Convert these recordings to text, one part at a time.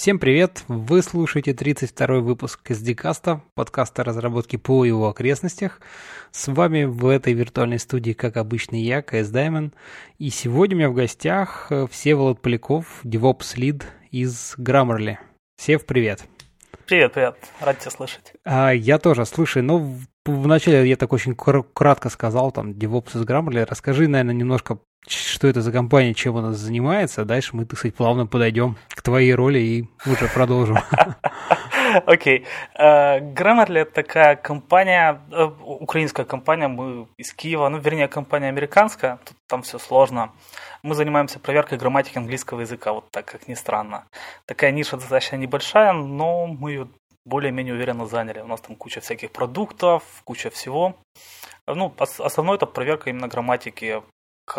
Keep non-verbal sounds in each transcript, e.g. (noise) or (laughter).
Всем привет! Вы слушаете 32-й выпуск SD-каста, подкаста разработки по его окрестностях. С вами в этой виртуальной студии, как обычно, я, КС Даймон. И сегодня у меня в гостях э, Всеволод Поляков, DevOps Lead из Grammarly. Сев, привет! Привет, привет. Рад тебя слышать. А, я тоже. Слушай, ну, вначале я так очень кратко сказал, там, DevOps из Grammarly. Расскажи, наверное, немножко что это за компания, чем она занимается. Дальше мы, так сказать, плавно подойдем к твоей роли и уже продолжим. (laughs) Окей. Э, Grammarly – это такая компания, э, украинская компания, мы из Киева, ну, вернее, компания американская, тут там все сложно. Мы занимаемся проверкой грамматики английского языка, вот так, как ни странно. Такая ниша достаточно небольшая, но мы ее более-менее уверенно заняли. У нас там куча всяких продуктов, куча всего. Ну, основной это проверка именно грамматики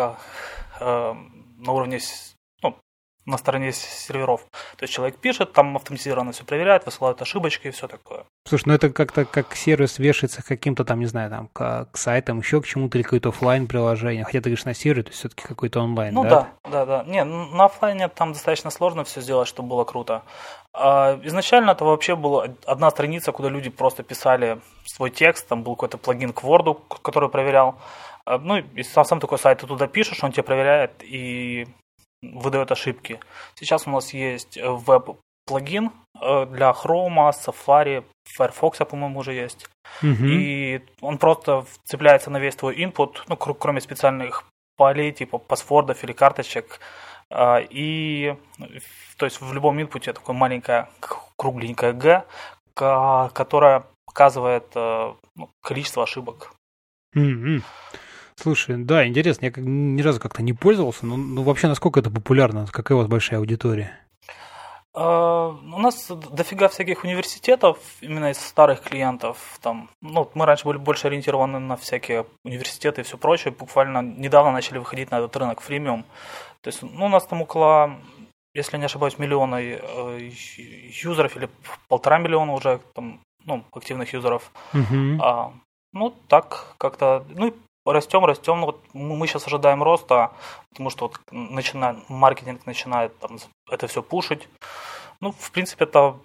э, на уровне, ну, на стороне серверов. То есть человек пишет, там автоматизированно все проверяет, высылают ошибочки и все такое. Слушай, ну это как-то как сервис вешается к каким-то там, не знаю, там, к, к сайтам, еще к чему-то, или какое-то офлайн приложение. Хотя ты говоришь на сервере, то есть все-таки какой-то онлайн, ну, да? да, да, да. Не, на офлайне там достаточно сложно все сделать, чтобы было круто. А изначально это вообще была одна страница, куда люди просто писали свой текст, там был какой-то плагин к Word, который проверял. А, ну, и сам, сам такой сайт ты туда пишешь, он тебе проверяет и выдает ошибки. Сейчас у нас есть веб-плагин э, для Chrome, Safari, Firefox, по-моему, уже есть. Угу. И он просто цепляется на весь твой input, ну, кроме специальных полей, типа паспортов или карточек. А, и, то есть, в любом инпуте такое маленькое кругленькое G, которое показывает э, ну, количество ошибок. Mm-hmm. Слушай, да, интересно, я ни разу как-то не пользовался, но ну, вообще насколько это популярно, какая у вас большая аудитория? Uh, у нас дофига всяких университетов, именно из старых клиентов. Там, ну, мы раньше были больше ориентированы на всякие университеты и все прочее. Буквально недавно начали выходить на этот рынок фримиум. То есть, ну, у нас там около, если не ошибаюсь, миллиона э, юзеров или полтора миллиона уже там, ну, активных юзеров. Uh-huh. А, ну, так как-то. Ну, растем, растем. Ну, вот мы сейчас ожидаем роста, потому что вот начинает, маркетинг начинает там, это все пушить. Ну, в принципе, это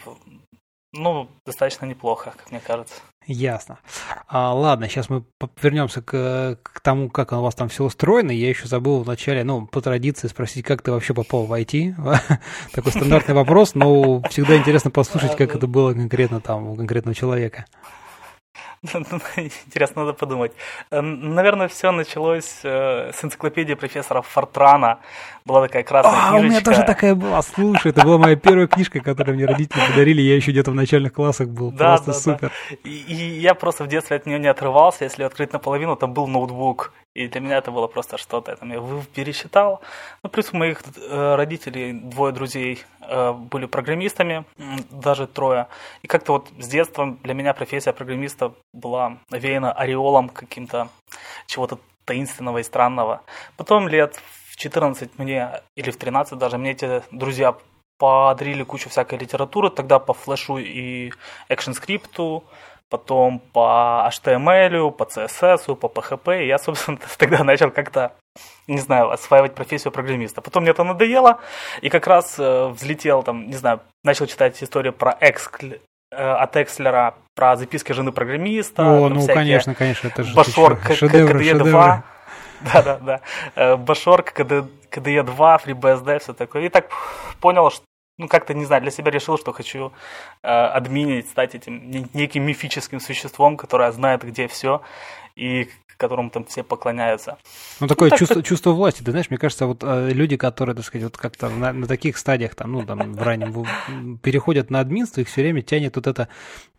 ну, достаточно неплохо, как мне кажется. Ясно. А, ладно, сейчас мы вернемся к, к тому, как у вас там все устроено. Я еще забыл вначале, ну, по традиции спросить, как ты вообще попал в IT. (laughs) Такой стандартный вопрос, но всегда интересно послушать, как это было конкретно там у конкретного человека. (laughs) Интересно, надо подумать. Э, наверное, все началось э, с энциклопедии профессора Фортрана. Была такая красная а, книжечка. у меня тоже такая была. Слушай, это была моя первая книжка, которую мне родители подарили. Я еще где-то в начальных классах был. Да, просто да, супер. Да. И, и я просто в детстве от нее не отрывался. Если открыть наполовину, там был ноутбук. И для меня это было просто что-то. Я, там, я пересчитал. Ну, плюс у моих э, родителей, двое друзей э, были программистами, даже трое. И как-то вот с детства для меня профессия программиста была навеяна ореолом каким-то чего-то таинственного и странного. Потом лет в 14 мне, или в 13 даже, мне эти друзья подарили кучу всякой литературы, тогда по флешу и экшн-скрипту, потом по HTML, по CSS, по PHP. И я, собственно, (laughs) тогда начал как-то, не знаю, осваивать профессию программиста. Потом мне это надоело, и как раз э, взлетел, там, не знаю, начал читать историю про Экскль, э, от Экслера, про записки жены программиста. О, ну, конечно, конечно, это же Башор КДЕ-2. (laughs) Да-да-да. Э, Башор, КДЕ-2, FreeBSD, все такое. И так понял, что ну, как-то, не знаю, для себя решил, что хочу э, админить, стать этим неким мифическим существом, которое знает, где все, и которому там все поклоняются. Ну, такое ну, чувство, так... чувство власти. Ты знаешь, мне кажется, вот э, люди, которые, так сказать, вот как-то на, на таких стадиях, там, ну, там, в раннем, переходят на админство, их все время тянет вот это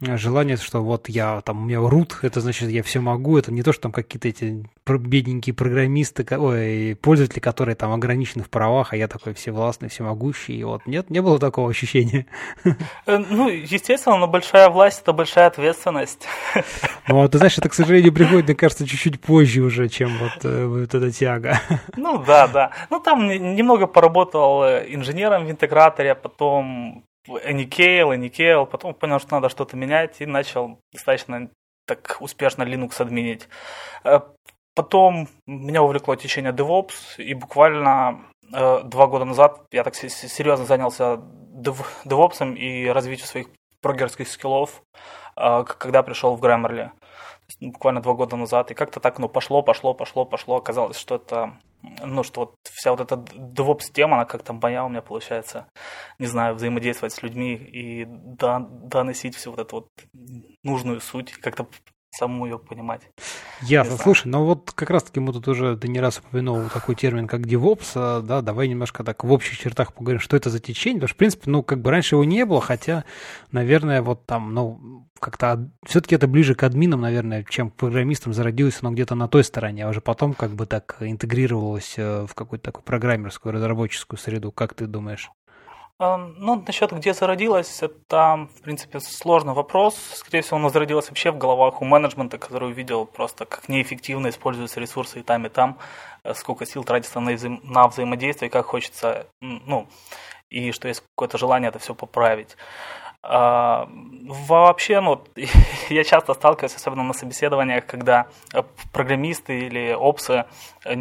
э, желание, что вот я, там, у меня рут, это значит, я все могу, это не то, что там какие-то эти бедненькие программисты, ой, пользователи, которые там ограничены в правах, а я такой всевластный, всемогущий, и вот нет, не было такого ощущения. Э, ну, естественно, но большая власть – это большая ответственность. Ну, а ты знаешь, это, к сожалению, приходит, мне кажется, чуть-чуть чуть позже уже, чем вот, э, вот эта тяга. (laughs) Ну да, да. Ну там немного поработал э, инженером в интеграторе, потом Anycale, Anycale, потом понял, что надо что-то менять и начал достаточно так успешно Linux админить. Э, потом меня увлекло течение DevOps, и буквально два года назад я так серьезно занялся DevOps и развитием своих прогерских скиллов, когда пришел в Grammarly буквально два года назад, и как-то так, ну, пошло, пошло, пошло, пошло, оказалось, что это, ну, что вот вся вот эта DevOps-тема, она как-то моя у меня получается, не знаю, взаимодействовать с людьми и доносить всю вот эту вот нужную суть, как-то саму ее понимать. Ясно. Слушай, ну вот как раз-таки мы тут уже, ты не раз упомянул такой термин, как DevOps, а, да, давай немножко так в общих чертах поговорим, что это за течение, потому что, в принципе, ну, как бы раньше его не было, хотя, наверное, вот там, ну, как-то все-таки это ближе к админам, наверное, чем к программистам зародилось оно где-то на той стороне, а уже потом как бы так интегрировалось э, в какую-то такую программерскую, разработческую среду. Как ты думаешь? Ну, насчет где зародилась, это, в принципе, сложный вопрос. Скорее всего, оно зародилось вообще в головах у менеджмента, который увидел просто, как неэффективно используются ресурсы и там, и там, э, сколько сил тратится на, взаим... на взаимодействие, как хочется, ну, и что есть какое-то желание это все поправить. А, вообще, ну, (laughs) я часто сталкиваюсь, особенно на собеседованиях, когда э, программисты или опсы э,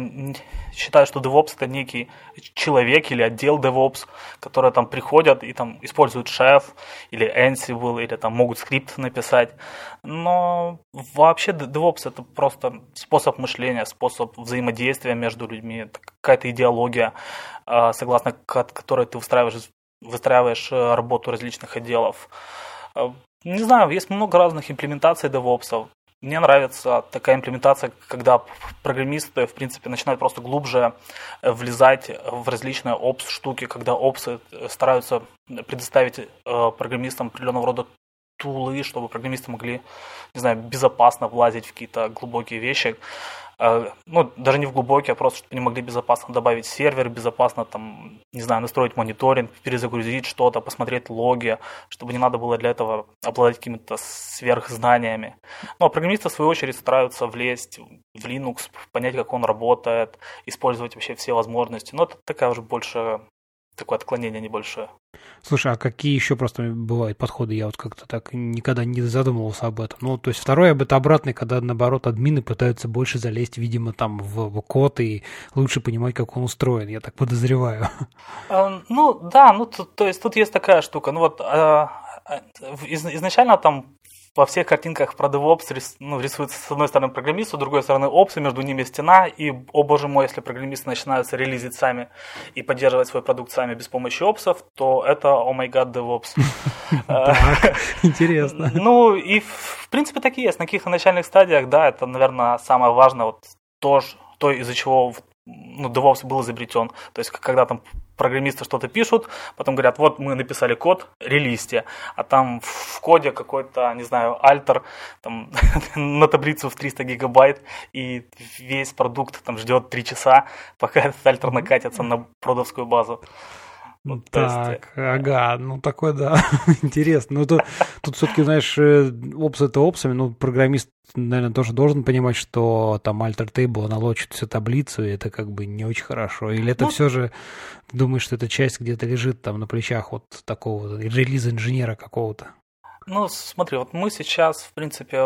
считают, что DevOps это некий человек или отдел DevOps, которые там приходят и там используют Chef или Ansible или там могут скрипт написать. Но вообще DevOps это просто способ мышления, способ взаимодействия между людьми, какая-то идеология, а, согласно которой ты устраиваешь выстраиваешь э, работу различных отделов. Э, не знаю, есть много разных имплементаций DevOps. Мне нравится такая имплементация, когда программисты, в принципе, начинают просто глубже э, влезать в различные опс штуки, когда опсы стараются предоставить программистам определенного рода тулы, чтобы программисты могли, не знаю, безопасно влазить в какие-то глубокие вещи. А, ну, даже не в глубокий, а просто, чтобы они могли безопасно добавить сервер, безопасно, там, не знаю, настроить мониторинг, перезагрузить что-то, посмотреть логи, чтобы не надо было для этого обладать какими-то сверхзнаниями. Ну, а программисты, в свою очередь, стараются влезть в Linux, понять, как он работает, использовать вообще все возможности. Но это такая уже больше такое отклонение небольшое. Слушай, а какие еще просто бывают подходы? Я вот как-то так никогда не задумывался об этом. Ну, то есть второй об это обратный, когда наоборот админы пытаются больше залезть, видимо, там в, код и лучше понимать, как он устроен, я так подозреваю. А, (laughs) ну, да, ну, то, то есть тут есть такая штука. Ну вот а, а изначально там во всех картинках про DevOps ну, рисуется с одной стороны программист, с другой стороны опсы, между ними стена, и, о боже мой, если программисты начинают релизить сами и поддерживать свой продукт сами без помощи опсов, то это, о май гад, DevOps. (laughs) Интересно. (laughs) Ну, и в принципе так и есть. На каких-то начальных стадиях, да, это, наверное, самое важное, вот то из-за чего ну, DevOps был изобретен. То есть, когда там программисты что-то пишут, потом говорят, вот мы написали код, релизьте, а там в коде какой-то, не знаю, альтер там, (laughs) на таблицу в 300 гигабайт, и весь продукт там ждет 3 часа, пока этот альтер накатится на продовскую базу. Ну, так, есть... ага, ну такой, да, (laughs) интересно. Ну, тут, тут все-таки, знаешь, э, опс это опсами, ну, программист, наверное, тоже должен понимать, что там alter table аналочит всю таблицу, и это как бы не очень хорошо. Или это ну, все же, думаешь, что эта часть где-то лежит там на плечах вот такого релиз-инженера какого-то? Ну, смотри, вот мы сейчас, в принципе,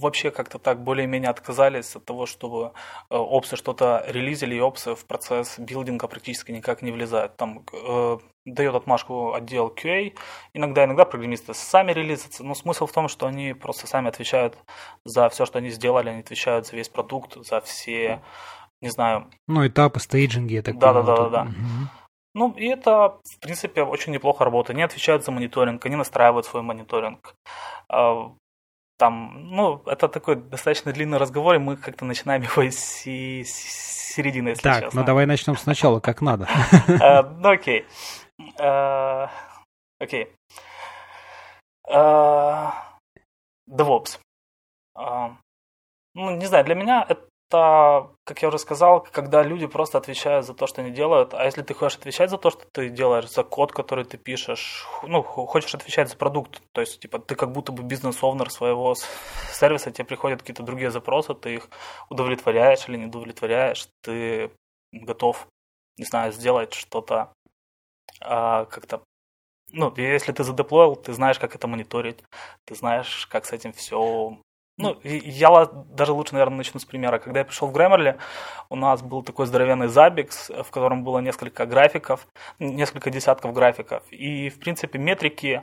вообще как-то так более-менее отказались от того, чтобы э, опсы что-то релизили, и опсы в процесс билдинга практически никак не влезают. Там э, дает отмашку отдел QA, иногда, иногда программисты сами релизятся, но смысл в том, что они просто сами отвечают за все, что они сделали, они отвечают за весь продукт, за все, не знаю... Ну, этапы, стейджинги, я так Да-да-да. Ну, и это, в принципе, очень неплохо работает. Они отвечают за мониторинг, они настраивают свой мониторинг. Там, ну, это такой достаточно длинный разговор, и мы как-то начинаем его из середины, если так, честно. Ну давай начнем сначала, как надо. А, (laughs) ну, окей. А, окей. DevOps. Ну, не знаю, для меня это это, как я уже сказал, когда люди просто отвечают за то, что они делают. А если ты хочешь отвечать за то, что ты делаешь, за код, который ты пишешь, ну, хочешь отвечать за продукт, то есть, типа, ты как будто бы бизнес-овнер своего сервиса, тебе приходят какие-то другие запросы, ты их удовлетворяешь или не удовлетворяешь, ты готов, не знаю, сделать что-то а, как-то ну, если ты задеплоил, ты знаешь, как это мониторить, ты знаешь, как с этим все Ну, я даже лучше, наверное, начну с примера. Когда я пришел в Grammarly, у нас был такой здоровенный Zabbix, в котором было несколько графиков, несколько десятков графиков. И, в принципе, метрики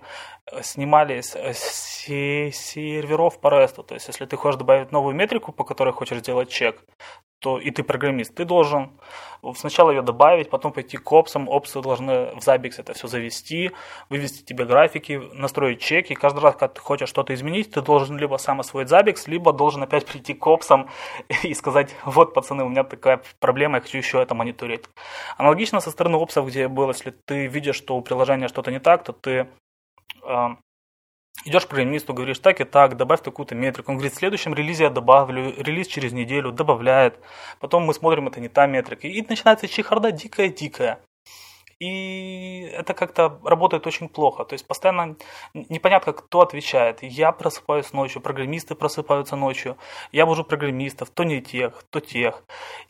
э, снимались с серверов по REST. То есть, если ты хочешь добавить новую метрику, по которой хочешь сделать чек, то и ты программист, ты должен сначала ее добавить, потом пойти к опсам, опсы должны в Zabbix это все завести, вывести тебе графики, настроить чеки. Каждый раз, когда ты хочешь что-то изменить, ты должен либо сам освоить Zabbix, либо должен опять прийти к опсам (laughs) и сказать, вот, пацаны, у меня такая проблема, я хочу еще это мониторить. Аналогично со стороны опсов, где было, если ты видишь, что у приложения что-то не так, то ты а, Идешь к программисту, говоришь, так и так, добавь такую-то метрику. Он говорит, в следующем релизе я добавлю, релиз через неделю, добавляет. Потом мы смотрим, это не та метрика. И начинается чехарда дикая-дикая. И это как-то работает очень плохо. То есть постоянно непонятно, кто отвечает. Я просыпаюсь ночью, программисты просыпаются ночью. Я бужу программистов, то не тех, то тех.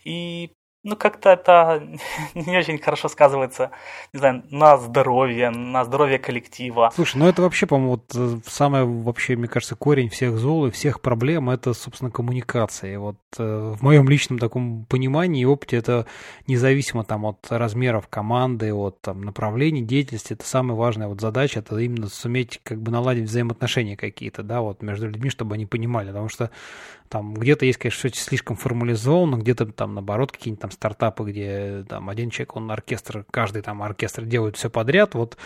И ну, как-то это (laughs) не очень хорошо сказывается, не знаю, на здоровье, на здоровье коллектива. Слушай, ну это вообще, по-моему, вот э, самое вообще, мне кажется, корень всех зол и всех проблем, это, собственно, коммуникация. И вот э, в моем личном таком понимании и опыте это независимо там от размеров команды, от там, направлений деятельности, это самая важная вот задача, это именно суметь как бы наладить взаимоотношения какие-то, да, вот между людьми, чтобы они понимали, потому что там где-то есть, конечно, все слишком формализовано, где-то там, наоборот, какие-нибудь там стартапы, где там один человек, он оркестр, каждый там оркестр делает все подряд. Вот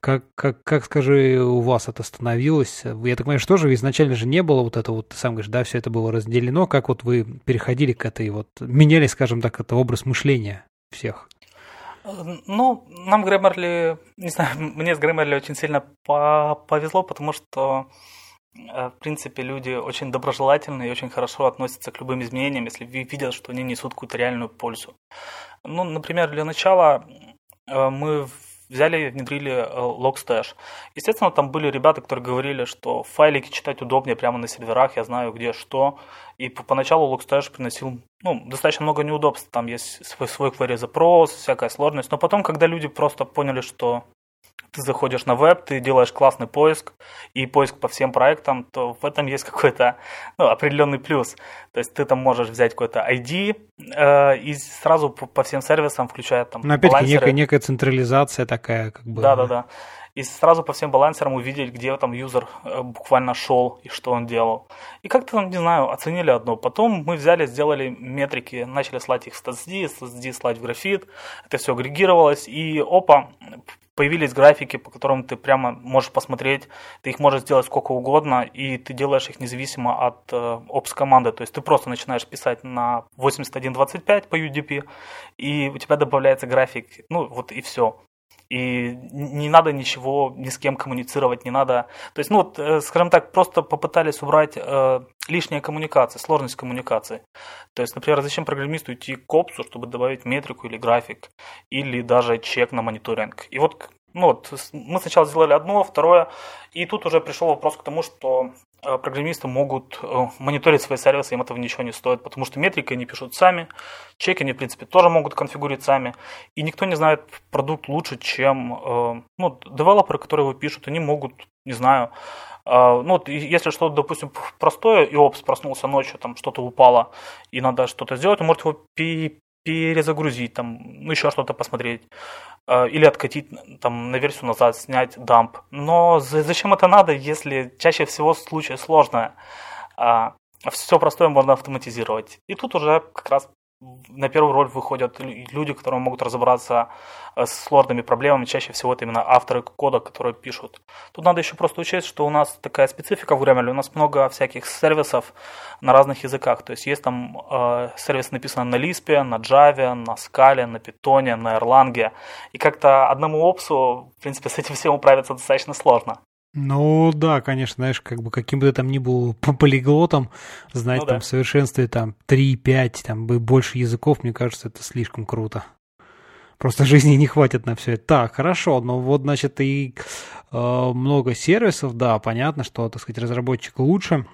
как, как, как скажи, у вас это становилось? Я так понимаю, что же изначально же не было вот это вот, ты сам говоришь, да, все это было разделено. Как вот вы переходили к этой вот, меняли, скажем так, это образ мышления всех? Ну, нам Grammarly, не знаю, (laughs) мне с Grammarly очень сильно повезло, потому что в принципе, люди очень доброжелательные и очень хорошо относятся к любым изменениям, если видят, что они несут какую-то реальную пользу. Ну, например, для начала э, мы взяли и внедрили э, Logstash. Естественно, там были ребята, которые говорили, что файлики читать удобнее прямо на серверах, я знаю где что. И поначалу Logstash приносил ну, достаточно много неудобств. Там есть свой, свой query запрос, всякая сложность. Но потом, когда люди просто поняли, что ты заходишь на веб, ты делаешь классный поиск и поиск по всем проектам, то в этом есть какой-то ну, определенный плюс. То есть ты там можешь взять какой-то ID э, и сразу по, по всем сервисам, включая там Но опять-таки некая, некая централизация такая, как бы. Да-да-да. И сразу по всем балансерам увидеть, где там юзер э, буквально шел и что он делал. И как-то, не знаю, оценили одно. Потом мы взяли, сделали метрики, начали слать их в StatsD, StatsD слать в графит. Это все агрегировалось. И опа, появились графики, по которым ты прямо можешь посмотреть, ты их можешь сделать сколько угодно, и ты делаешь их независимо от э, опс команды. То есть ты просто начинаешь писать на 81.25 по UDP, и у тебя добавляется график, ну вот и все и не надо ничего ни с кем коммуницировать, не надо. То есть, ну вот, э, скажем так, просто попытались убрать э, лишние коммуникации, сложность коммуникации. То есть, например, зачем программисту идти к опсу, чтобы добавить метрику или график, или даже чек на мониторинг. И вот ну вот, мы сначала сделали одно, второе, и тут уже пришел вопрос к тому, что программисты могут э, мониторить свои сервисы, им этого ничего не стоит, потому что метрики они пишут сами, чеки они, в принципе, тоже могут конфигурировать сами, и никто не знает продукт лучше, чем э, ну, девелоперы, которые его пишут, они могут, не знаю, ну, вот, если что-то, допустим, простое, и опс проснулся ночью, там что-то упало, и надо что-то сделать, он может его перезагрузить, там, ну, еще что-то посмотреть. Э, или откатить там, на версию назад, снять дамп. Но зачем это надо, если чаще всего случай сложное? А, Все простое можно автоматизировать. И тут уже как раз на первую роль выходят люди, которые могут разобраться э, с сложными проблемами. Чаще всего это именно авторы кода, которые пишут. Тут надо еще просто учесть, что у нас такая специфика в Grammarly. У нас много всяких сервисов на разных языках. То есть есть там э, сервис написан на Lisp, на Java, на Scala, на Python, на Erlang. И как-то одному опсу, в принципе, с этим всем управиться достаточно сложно. Ну да, конечно, знаешь, как бы каким бы ты там ни был (laughs) по полиглотам, знать ну, там да. в совершенстве там 3-5, там больше языков, мне кажется, это слишком круто. Просто (laughs) жизни не хватит на все это. Так, хорошо, но вот, значит, и э, много сервисов, да, понятно, что, так сказать, разработчик лучше.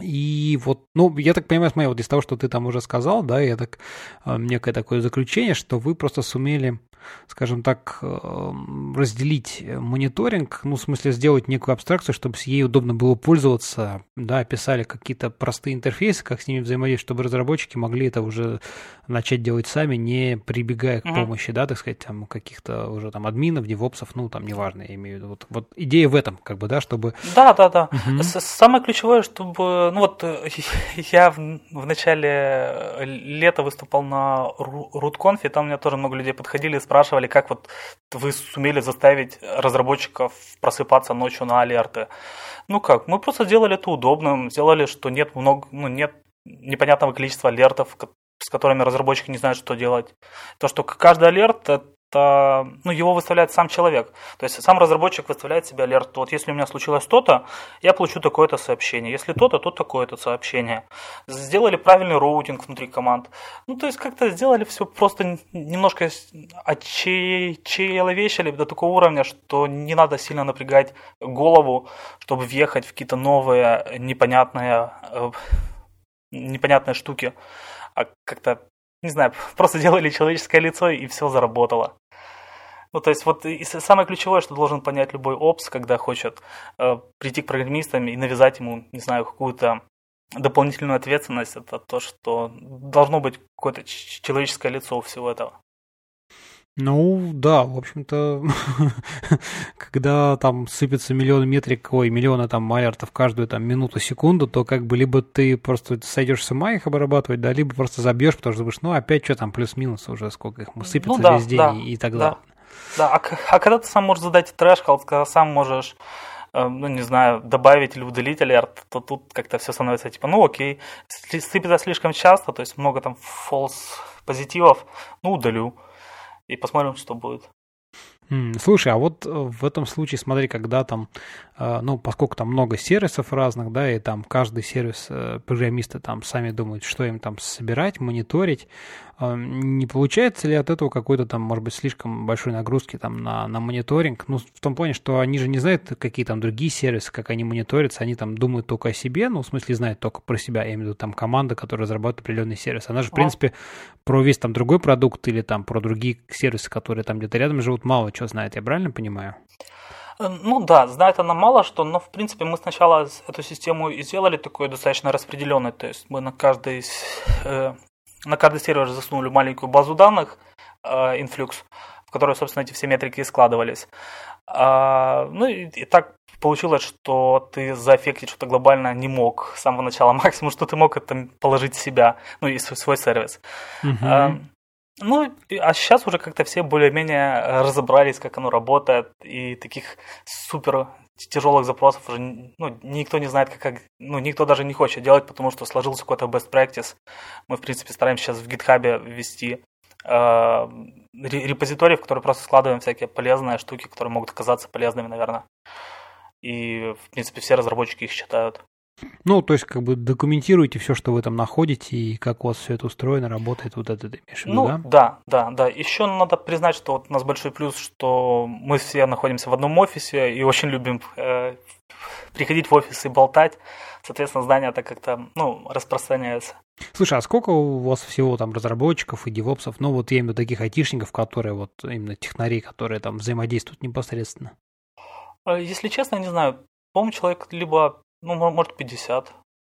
И вот, ну, я так понимаю, смотри, вот из того, что ты там уже сказал, да, я так, э, некое такое заключение, что вы просто сумели скажем так, эм, разделить мониторинг, ну, в смысле, сделать некую абстракцию, чтобы с ей удобно было пользоваться, да, описали какие-то простые интерфейсы, как с ними взаимодействовать, чтобы разработчики могли это уже начать делать сами, не прибегая к mm-hmm. помощи, да, так сказать, там, каких-то уже там админов, девопсов, ну, там, неважно, я имею в виду. Вот, вот идея в этом, как бы, да, чтобы... Да, да, да. Mm-hmm. Самое ключевое, чтобы, ну, вот (laughs) я в, в начале лета выступал на RootConf, и там мне тоже много людей подходили и спрашивали, как вот вы сумели заставить разработчиков просыпаться ночью на алерты. Ну как, мы просто сделали это удобным, сделали, что нет много, ну, нет непонятного количества алертов, с которыми разработчики не знают, что делать. То, что каждый алерт ну, его выставляет сам человек. То есть сам разработчик выставляет себе алерт. Вот если у меня случилось то-то, я получу такое-то сообщение. Если то-то, то такое-то сообщение. Сделали правильный роутинг внутри команд. Ну, то есть как-то сделали все просто немножко очеловечили до такого уровня, что не надо сильно напрягать голову, чтобы въехать в какие-то новые непонятные, э, непонятные штуки. А как-то не знаю, (laughs) просто делали человеческое лицо и все заработало. Ну, то есть вот и самое ключевое, что должен понять любой опс, когда хочет э, прийти к программистам и навязать ему, не знаю, какую-то дополнительную ответственность, это то, что должно быть какое-то человеческое лицо у всего этого. Ну, да, в общем-то, (laughs) когда там сыпется миллион метрик, ой, миллионы там майертов каждую там минуту-секунду, то как бы либо ты просто сойдешь с ума их обрабатывать, да, либо просто забьешь, потому что думаешь, ну, опять что там, плюс-минус уже, сколько их сыпется ну, да, весь день да, и, и так далее. Да, а, а когда ты сам можешь задать трэш, когда сам можешь э, ну, не знаю, добавить или удалить алерт, то тут как-то все становится типа, ну окей, сыпется слишком часто, то есть много там false позитивов, ну удалю и посмотрим, что будет. Слушай, а вот э, в этом случае, смотри, когда там, ну, поскольку там много сервисов разных, да, и там каждый сервис, э, программисты там сами думают, что им там собирать, мониторить, не получается ли от этого какой-то там, может быть, слишком большой нагрузки там на, на мониторинг? Ну, в том плане, что они же не знают, какие там другие сервисы, как они мониторятся, они там думают только о себе, ну, в смысле, знают только про себя, я имею в виду там команда, которая разрабатывает определенный сервис. Она же, в принципе, про весь там другой продукт или там про другие сервисы, которые там где-то рядом живут, мало чего знает, я правильно понимаю? Э, ну да, знает она мало что, но в принципе мы сначала эту систему и сделали такой достаточно распределенной, то есть мы на каждый э, на каждый сервер засунули маленькую базу данных, э, Influx, в которой, собственно, эти все метрики и складывались. А, ну и, и так получилось, что ты заэффектить что-то глобально не мог с самого начала. (laughs) Максимум, что ты мог, это положить себя, ну и свой сервис. Uh-huh. А, ну, а сейчас уже как-то все более-менее разобрались, как оно работает, и таких супер тяжелых запросов уже ну, никто не знает, как, ну, никто даже не хочет делать, потому что сложился какой-то best practice. Мы, в принципе, стараемся сейчас в GitHub ввести э, репозиторий, в который просто складываем всякие полезные штуки, которые могут оказаться полезными, наверное. И, в принципе, все разработчики их считают. Ну, то есть, как бы документируйте все, что вы там находите, и как у вас все это устроено, работает, вот это ты имеешь в виду, ну, да? Да, да, да. Еще надо признать, что вот у нас большой плюс, что мы все находимся в одном офисе и очень любим э, приходить в офис и болтать. Соответственно, здание это как-то, ну, распространяется. Слушай, а сколько у вас всего там разработчиков и девопсов, ну, вот я имею в виду таких айтишников, которые вот именно технари, которые там взаимодействуют непосредственно? Э, если честно, не знаю. По-моему, человек либо ну, может, 50.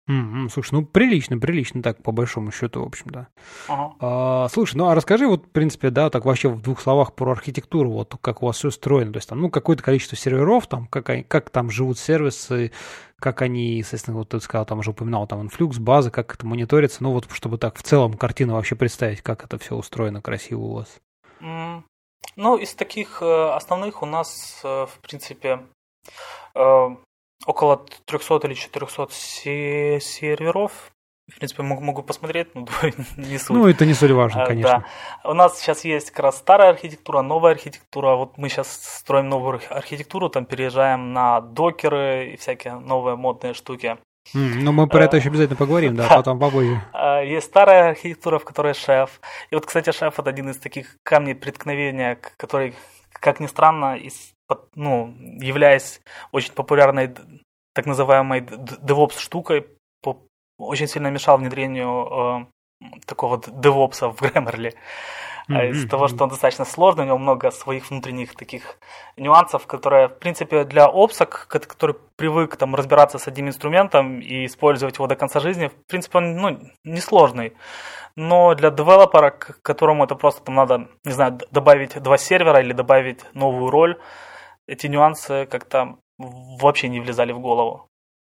Mm-hmm. Слушай, ну прилично, прилично так, по большому счету, в общем-то. Ага. А, слушай, ну а расскажи вот, в принципе, да, так вообще в двух словах про архитектуру, вот как у вас все устроено. То есть там, ну, какое-то количество серверов, там, как, они, как там живут сервисы, как они, естественно, вот ты сказал, там уже упоминал, там, инфлюкс, базы, как это мониторится, ну, вот чтобы так в целом картину вообще представить, как это все устроено красиво у вас. Mm. Ну, из таких э, основных у нас, э, в принципе, э, около 300 или 400 серверов. В принципе, могу, могу посмотреть, но (laughs) не суть. Ну, это не столь важно, а, конечно. Да. У нас сейчас есть как раз старая архитектура, новая архитектура. Вот мы сейчас строим новую архитектуру, там переезжаем на докеры и всякие новые модные штуки. Mm, ну, мы про это еще обязательно поговорим, да, (laughs) потом попозже. А, есть старая архитектура, в которой шеф. И вот, кстати, шеф это один из таких камней преткновения, который, как ни странно, из ну, являясь очень популярной так называемой DevOps штукой, очень сильно мешал внедрению э, такого DevOps в Grammarly. Mm-hmm. Из-за того, что он достаточно сложный, у него много своих внутренних таких нюансов, которые, в принципе, для опсок, который привык там разбираться с одним инструментом и использовать его до конца жизни, в принципе, он ну, несложный. Но для девелопера, которому это просто там надо, не знаю, добавить два сервера или добавить новую роль, эти нюансы как-то вообще не влезали в голову.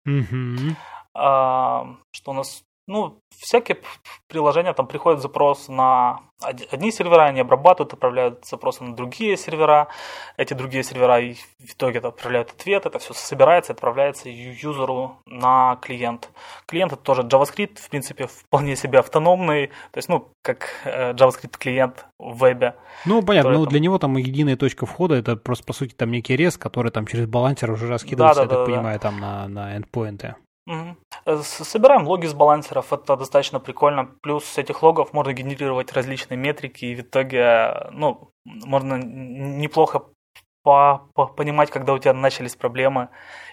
Mm-hmm. А, что у нас ну, всякие приложения, там приходит запрос на одни сервера, они обрабатывают, отправляют запросы на другие сервера, эти другие сервера в итоге отправляют ответ, это все собирается, отправляется юзеру на клиент. Клиент это тоже JavaScript, в принципе, вполне себе автономный, то есть, ну, как э, JavaScript клиент в вебе. Ну, понятно, ну, там... для него там единая точка входа, это просто, по сути, там некий рез, который там через балансер уже раскидывается, да, да, я так да, понимаю, да. там на, на эндпоинты. Угу. Собираем логи с балансеров, это достаточно прикольно. Плюс с этих логов можно генерировать различные метрики, и в итоге ну, можно неплохо по по понимать, когда у тебя начались проблемы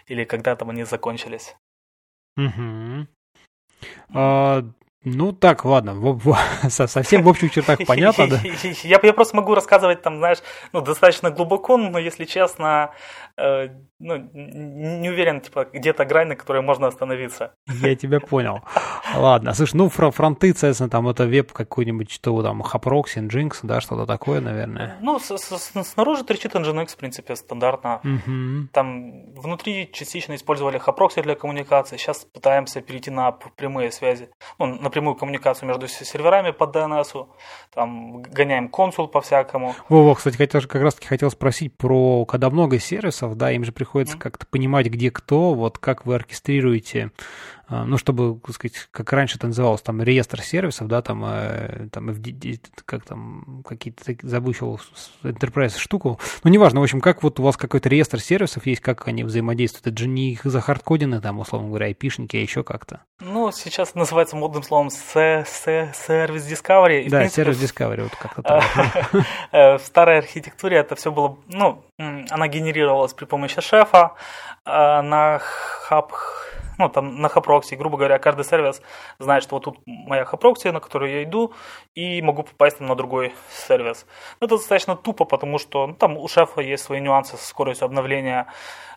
или когда там они закончились. Угу. А, ну так, ладно, в, в, (laughs) совсем в общих чертах (laughs) понятно, да? (laughs) Я, я просто могу рассказывать там, знаешь, ну, достаточно глубоко, но, если честно, э, ну, не уверен, типа, где-то грань, на которой можно остановиться. Я тебя понял. Ладно, слушай, ну, фронты, соответственно, там это веб какой-нибудь, что там, Haproxy, Nginx, да, что-то такое, наверное? Ну, с -с снаружи трещит Nginx, в принципе, стандартно. Угу. Там внутри частично использовали Haproxy для коммуникации, сейчас пытаемся перейти на прямые связи, ну, на прямую коммуникацию между серверами по DNS, там гоняем консул по-всякому. Во-во, кстати, хотел, как раз таки хотел спросить про, когда много сервисов, да, им же приходится как-то понимать, где кто, вот как вы оркестрируете ну, чтобы, так сказать, как раньше это называлось, там, реестр сервисов, да, там, э, там, как там, какие-то, забыл Enterprise штуку, ну, неважно, в общем, как вот у вас какой-то реестр сервисов есть, как они взаимодействуют, это же не их захардкодены, там, условно говоря, айпишники, а еще как-то. Ну, сейчас называется модным словом сервис Discovery. Да, сервис Discovery, вот как-то так. (laughs) Э, в старой архитектуре это все было, ну, она генерировалась при помощи Chef а, а на хаб ну, там на HAProxy, грубо говоря, каждый сервис знает, что вот тут моя HAProxy, на которую я иду, и могу попасть там на другой сервис. Это достаточно тупо, потому что ну, там у Chef а есть свои нюансы со скоростью обновления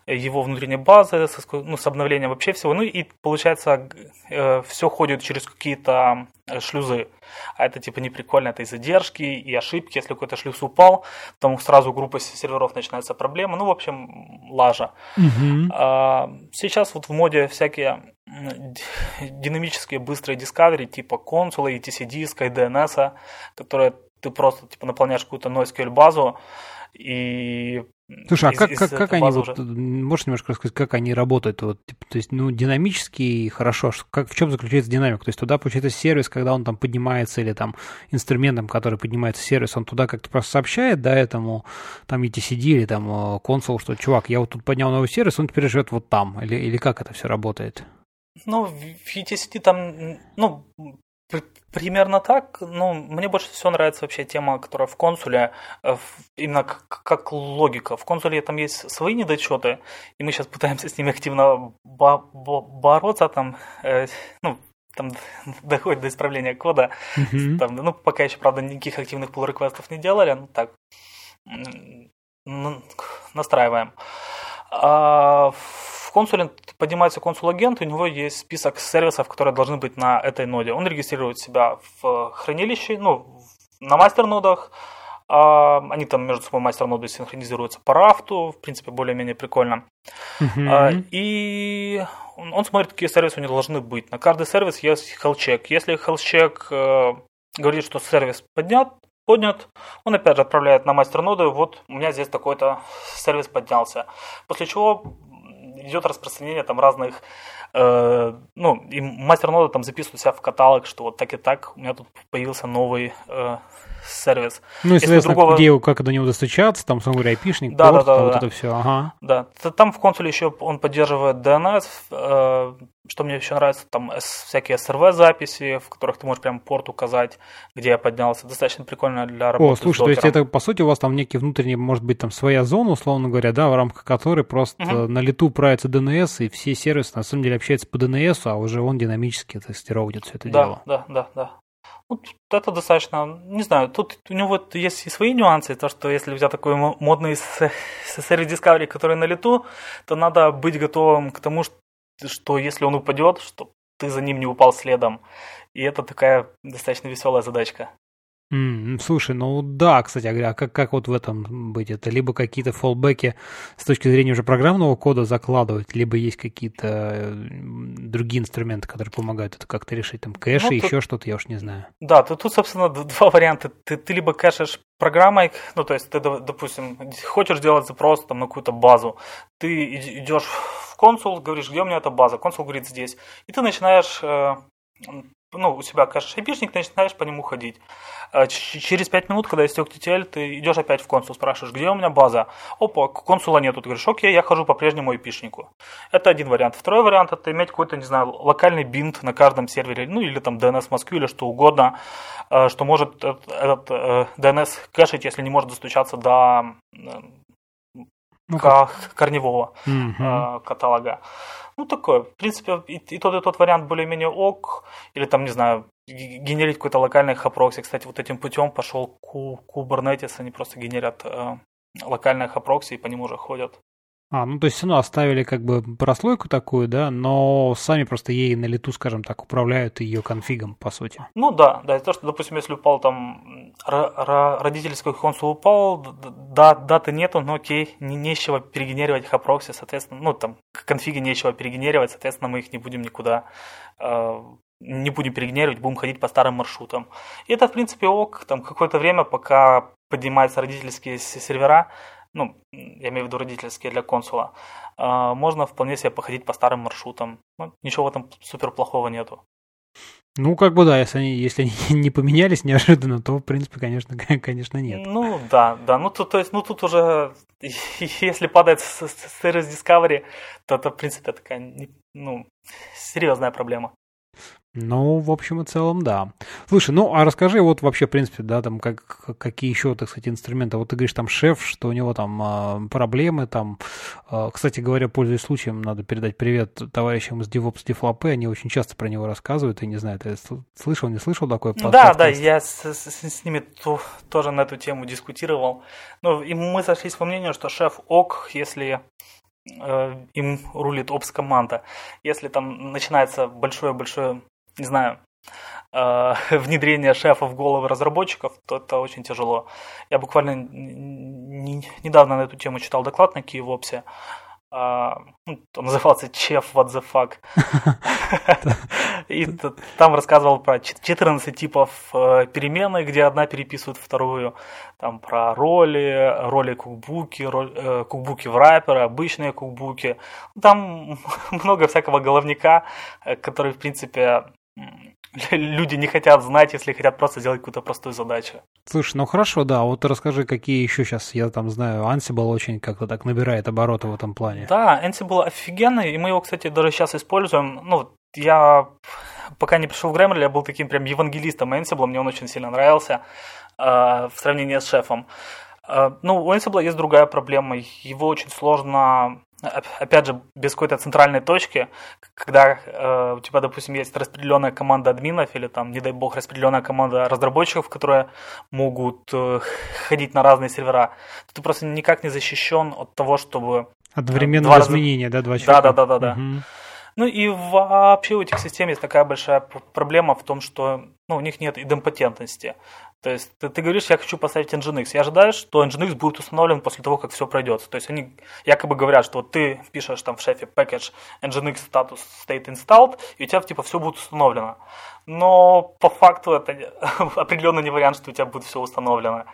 его внутренней базы, с, ну, с обновлением вообще всего. Ну и получается, э, все ходит через какие-то э, шлюзы. А это типа не прикольно, это и задержки, и ошибки. Если какой-то шлюз упал, там сразу группа серверов начинается проблема. Ну, в общем, лажа. Угу. А, сейчас вот в моде всякие динамические быстрые discovery типа консула, ETC диска, и DNS, которые ты просто типа наполняешь какую-то NoSQL базу и Слушай, а из, как, из как, как они, вот, можешь немножко рассказать, как они работают? Вот, то есть, ну, динамически хорошо. Как, в чем заключается динамика? То есть, туда, получается, сервис, когда он там поднимается, или там инструментом, который поднимается сервис, он туда как-то просто сообщает, да, этому там ETCD или там э, консул, что, чувак, я вот тут поднял новый сервис, он теперь живет вот там. Или, или как это все работает? Ну, в ETCD там, ну, Примерно так. Ну, мне больше всего нравится вообще тема, которая в консуле, э, именно как, как логика. В консуле там есть свои недочеты, и мы сейчас пытаемся с ними активно бо- бо- бороться, там, э, ну, там (laughs) доходит до исправления кода. Mm-hmm. Там, ну, пока еще, правда, никаких активных pull реквестов не делали, ну так, настраиваем. А консуле поднимается консул-агент, у него есть список сервисов, которые должны быть на этой ноде. Он регистрирует себя в хранилище, ну, на мастер-нодах, а, они там между собой мастер-ноды синхронизируются по рафту, в принципе, более-менее прикольно. Uh-huh. И он смотрит, какие сервисы у него должны быть. На каждый сервис есть check. Если check э, говорит, что сервис поднят, поднят, он опять же отправляет на мастер-ноды, вот у меня здесь такой-то сервис поднялся. После чего идет распространение там разных, э, ну, и мастер нода там записывает себя в каталог, что вот так и так. У меня тут появился новый э, сервис. Ну, и, соответственно, другого... где, как до него достучаться, там, условно говоря, айпишник, да, порт, да, да, вот да. это все, ага. Да, там в консуле еще он поддерживает DNS, э, что мне еще нравится, там всякие SRV-записи, в которых ты можешь прям порт указать, где я поднялся. Достаточно прикольно для работы О, слушай, то есть это, по сути, у вас там некий внутренний, может быть, там своя зона, условно говоря, да, в рамках которой просто угу. на лету правится DNS, и все сервисы, на самом деле, общаются по DNS, а уже он динамически тестировывает все это да, дело. Да, да, да. Вот это достаточно, не знаю, тут у него есть и свои нюансы, то, что если тебя такой модный Series Discovery, который на лету, то надо быть готовым к тому, что если он упадет, что ты за ним не упал следом. И это такая достаточно веселая задачка. Mm, слушай, ну да, кстати говоря, а как, как вот в этом быть? Это либо какие-то фоллбеки с точки зрения уже программного кода закладывать, либо есть какие-то другие инструменты, которые помогают это как-то решить, там кэши, ну, тут, еще что-то, я уж не знаю. Да, тут, тут собственно, два варианта. Ты, ты либо кэшишь программой, ну то есть ты, допустим, хочешь делать запрос там, на какую-то базу, ты идешь в консул, говоришь, где у меня эта база, консул говорит здесь, и ты начинаешь э, ну, у себя кэш айпишник, ты начинаешь по нему ходить. А через 5 минут, когда истек TTL, ты идешь опять в консул, спрашиваешь, где у меня база? Опа, консула нету. Ты говоришь, окей, я хожу по прежнему айпишнику. Это один вариант. Второй вариант это иметь какой-то, не знаю, локальный бинт на каждом сервере, ну или там DNS в Москве или что угодно, э, что может этот DNS э, кэшить, если не может достучаться до ну, корневого mm-hmm. каталога. Ну, такое. В принципе, и, и тот, и тот вариант более-менее ок. Или там, не знаю, генерить какой-то локальный HAProxy. Кстати, вот этим путем пошел Kubernetes. Они просто генерят э, локальные HAProxy и по нему уже ходят. А, ну то есть все равно оставили как бы прослойку такую, да, но сами просто ей на лету, скажем так, управляют ее конфигом, по сути. Ну да, да, то, что, допустим, если упал там родительский консул упал, да, даты нету, но окей, не, нечего перегенерировать хапрокси, соответственно, ну там конфиги нечего перегенерировать, соответственно, мы их не будем никуда э, не будем перегенерировать, будем ходить по старым маршрутам. И это, в принципе, ок, там какое-то время, пока поднимаются родительские сервера, ну, я имею в виду родительские для консула, а, можно вполне себе походить по старым маршрутам. Ну, ничего в этом супер плохого нету. Ну, как бы да, если они, если они (laughs) не поменялись неожиданно, то, в принципе, конечно, (laughs) конечно, нет. Ну, да, да. Ну, тут, то есть, ну, тут уже, (laughs) если падает Service Discovery, то это, в принципе, такая, ну, серьезная проблема. Ну, в общем и целом, да. Слушай, ну, а расскажи вот вообще, в принципе, да, там, как, какие еще, так сказать, инструменты. Вот ты говоришь, там, шеф, что у него там э, проблемы, там, э, кстати говоря, пользуясь случаем, надо передать привет товарищам из DevOps Deflopé, они очень часто про него рассказывают, и не знаю, ты слышал, не слышал такой подкаст? Да, да, я с, с, с ними ту, тоже на эту тему дискутировал. Ну, и мы сошлись по мнению, что шеф ок, если э, им рулит опс-команда. Если там начинается большое-большое не знаю, э, (laughs) внедрение шефа в головы разработчиков, то это очень тяжело. Я буквально недавно на эту тему читал доклад на Киевопсе. А, ну, он назывался Chef What the Fuck. И там рассказывал про 14 типов э, переменных, где одна переписывает вторую. Там про роли, роли кукбуки, э, кукбуки в райперы, обычные кукбуки. Там (laughs) много всякого головника, который, в принципе, люди не хотят знать, если хотят просто сделать какую-то простую задачу. Слушай, ну хорошо, да, вот расскажи, какие еще сейчас, я там знаю, Ansible очень как-то так набирает обороты в этом плане. Да, Ansible офигенный, и мы его, кстати, даже сейчас используем. Ну, я пока не пришел в Grammarly, я был таким прям евангелистом Ansible, мне он очень сильно нравился э, в сравнении с шефом. Э, ну, у Ansible есть другая проблема, его очень сложно опять же, без какой-то центральной точки, когда э, у тебя, допустим, есть распределенная команда админов или там, не дай бог, распределенная команда разработчиков, которые могут э, ходить на разные сервера, то ты просто никак не защищен от того, чтобы... Одновременного изменения, раз... да, два человека? Да, да, да, да. Угу. Ну и вообще у этих систем есть такая большая проблема в том, что ну, у них нет идемпотентности. То есть ты, ты говоришь, я хочу поставить Nginx. Я ожидаю, что Nginx будет установлен после того, как все пройдет. То есть они якобы говорят, что вот ты пишешь там в шефе package Nginx status state installed, и у тебя типа все будет установлено. Но по факту это (laughs) определенно не вариант, что у тебя будет все установлено.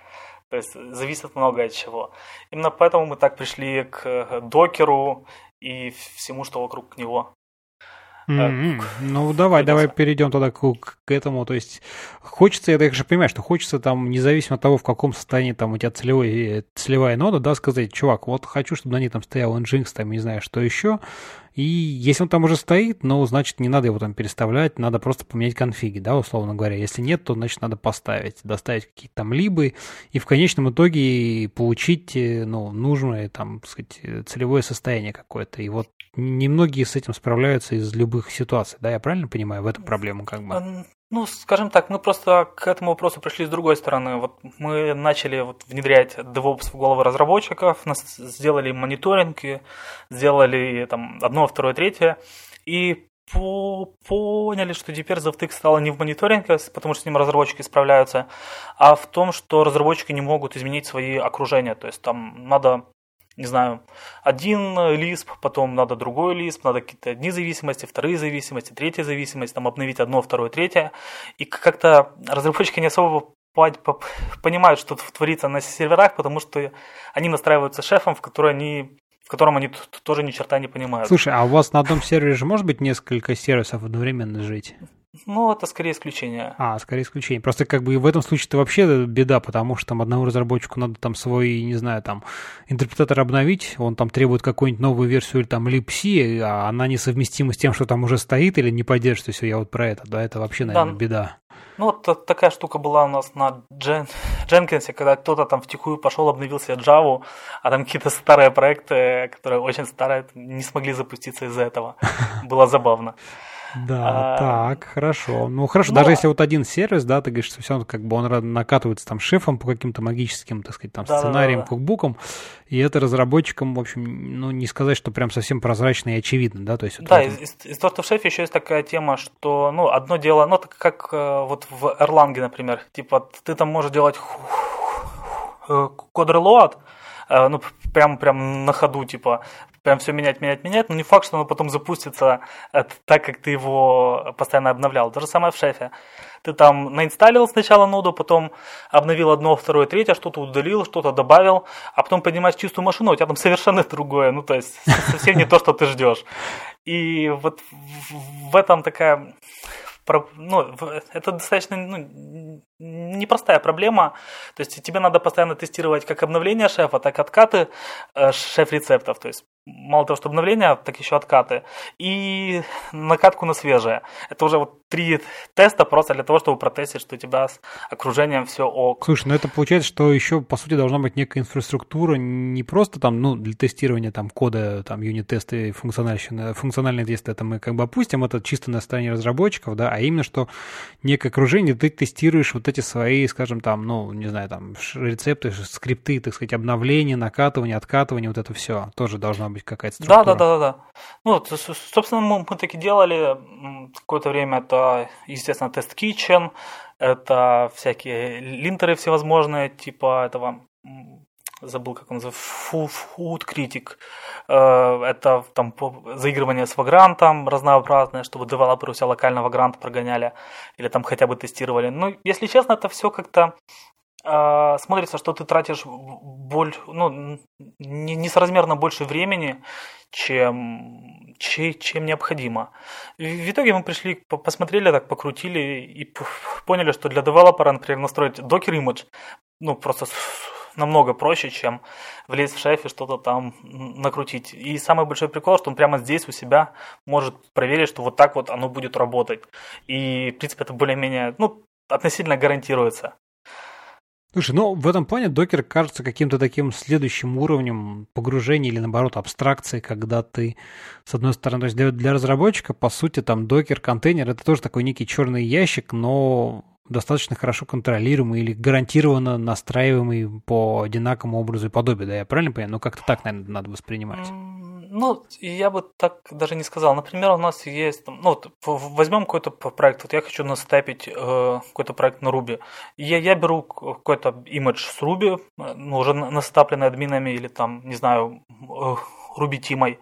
То есть зависит много от чего. Именно поэтому мы так пришли к докеру и всему, что вокруг него. Mm-hmm. Ну, давай, давай перейдем тогда к, к этому. То есть, хочется, я так же понимаю, что хочется там, независимо от того, в каком состоянии там у тебя целевой, целевая нода, да, сказать, чувак, вот хочу, чтобы на ней там стоял Nginx, там, не знаю, что еще, и если он там уже стоит, ну, значит, не надо его там переставлять, надо просто поменять конфиги, да, условно говоря. Если нет, то, значит, надо поставить, доставить какие-то там либы, и в конечном итоге получить, э, ну, нужное, там, так сказать, целевое состояние какое-то. И вот немногие с этим справляются из любых ситуаций, да, я правильно понимаю, в этом проблему как бы? Ну, скажем так, мы просто к этому вопросу пришли с другой стороны. Вот мы начали вот внедрять DevOps в головы разработчиков, нас сделали мониторинги, сделали там одно, второе, третье, и по поняли, что теперь завтык стало не в мониторинге, потому что с ним разработчики справляются, а в том, что разработчики не могут изменить свои окружения. То есть там надо не знаю, один лисп, потом надо другой лисп, надо какие-то одни зависимости, вторые зависимости, третья зависимость, там обновить одно, второе, третье. И как-то разработчики не особо понимают, что творится на серверах, потому что они настраиваются шефом, в который они в котором они тоже ни черта не понимают. Слушай, а у вас на одном сервере же может быть несколько сервисов одновременно жить? Ну, это скорее исключение. А, скорее исключение. Просто как бы в этом случае это вообще беда, потому что там одному разработчику надо там свой, не знаю, там, интерпретатор обновить, он там требует какую-нибудь новую версию или там libc, а она несовместима с тем, что там уже стоит или не поддержит. То есть я вот про это, да, это вообще, наверное, да. беда. Ну, вот такая штука была у нас на Джен... Дженкинсе, когда кто-то там втихую пошел, обновил себе Java, а там какие-то старые проекты, которые очень старые, не смогли запуститься из-за этого. (laughs) Было забавно. Да, а, так, хорошо. Ну, хорошо, но... даже если вот один сервис, да, ты говоришь, что все как бы он накатывается там шефом по каким-то магическим, так сказать, там да, сценариям, да, да, кукбукам, и это разработчикам, в общем, ну, не сказать, что прям совсем прозрачно и очевидно, да, то есть... Вот да, это... из, из Торта в шефе еще есть такая тема, что, ну, одно дело, ну, как э, вот в Erlang, например, типа, ты там можешь делать код reload, э, ну, прям, прям на ходу, типа, прям все менять, менять, менять, но не факт, что оно потом запустится э, так, как ты его постоянно обновлял. То же самое в шефе. Ты там наинсталил сначала ноду, потом обновил одно, второе, третье, что-то удалил, что-то добавил, а потом поднимаешь чистую машину, у тебя там совершенно другое, ну то есть совсем не то, что ты ждешь. И вот в этом такая ну, это достаточно ну, непростая проблема. То есть тебе надо постоянно тестировать как обновление шефа, так и откаты э, шеф-рецептов. То есть мало того, что обновление, так еще откаты. И накатку на свежее. Это уже вот три теста просто для того, чтобы протестить, что у тебя с окружением все ок. Слушай, ну это получается, что еще, по сути, должна быть некая инфраструктура, не просто там, ну, для тестирования там кода, там, юнит-тесты, функциональные, функциональные тесты, это мы как бы опустим, это чисто на стороне разработчиков, да, а именно, что некое окружение, ты тестируешь вот эти свои, скажем, там, ну, не знаю, там, рецепты, скрипты, так сказать, обновления, накатывания, откатывания, вот это все тоже должно быть какая-то структура. Да, да, да, да. Ну, собственно, мы, мы таки делали какое-то время, это, естественно, тест Kitchen, это всякие линтеры всевозможные, типа этого забыл, как он называется, Food Critic. Э, это там заигрывание с вагрантом разнообразное, чтобы девелоперы у себя локального гранта прогоняли или там хотя бы тестировали. Ну, если честно, это все как-то э, смотрится, что ты тратишь боль, ну, несоразмерно больше времени, чем, чем необходимо. В итоге мы пришли, посмотрели так, покрутили и поняли, что для девелопера, например, настроить докер image, ну, просто намного проще, чем влезть в шеф и что-то там накрутить. И самый большой прикол, что он прямо здесь у себя может проверить, что вот так вот оно будет работать. И, в принципе, это более-менее, ну, относительно гарантируется. Слушай, ну в этом плане докер кажется каким-то таким следующим уровнем погружения или наоборот абстракции, когда ты, с одной стороны, то есть для, для разработчика, по сути, там докер, контейнер, это тоже такой некий черный ящик, но достаточно хорошо контролируемый или гарантированно настраиваемый по одинаковому образу и подобию, да, я правильно понимаю? Ну, как-то так, наверное, надо воспринимать. Ну, я бы так даже не сказал. Например, у нас есть, ну, вот, возьмем какой-то проект, вот я хочу настапить э, какой-то проект на Ruby. Я, я беру какой-то имидж с Ruby, ну, уже настапленный админами или там, не знаю, э, Ruby тимой,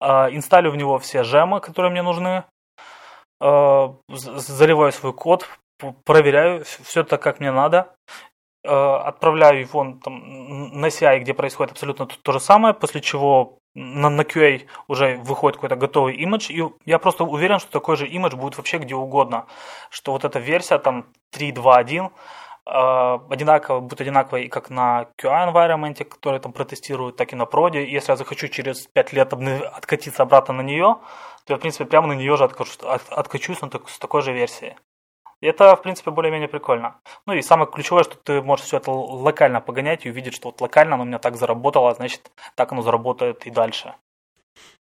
э, инсталлю в него все жемы, которые мне нужны, э, заливаю свой код, проверяю все так, как мне надо, э, отправляю его там, на CI, где происходит абсолютно то, то же самое, после чего на, на QA уже выходит какой-то готовый имидж, и я просто уверен, что такой же имидж будет вообще где угодно, что вот эта версия там 3.2.1 э, одинаково, будет одинаковой как на QA environment, который там протестируют, так и на проде. Если я захочу через 5 лет откатиться обратно на нее, то я, в принципе, прямо на нее же откачусь, откачусь на так, с такой же версией. Это, в принципе, более-менее прикольно. Ну и самое ключевое, что ты можешь все это локально погонять и увидеть, что вот локально оно у меня так заработало, а значит, так оно заработает и дальше.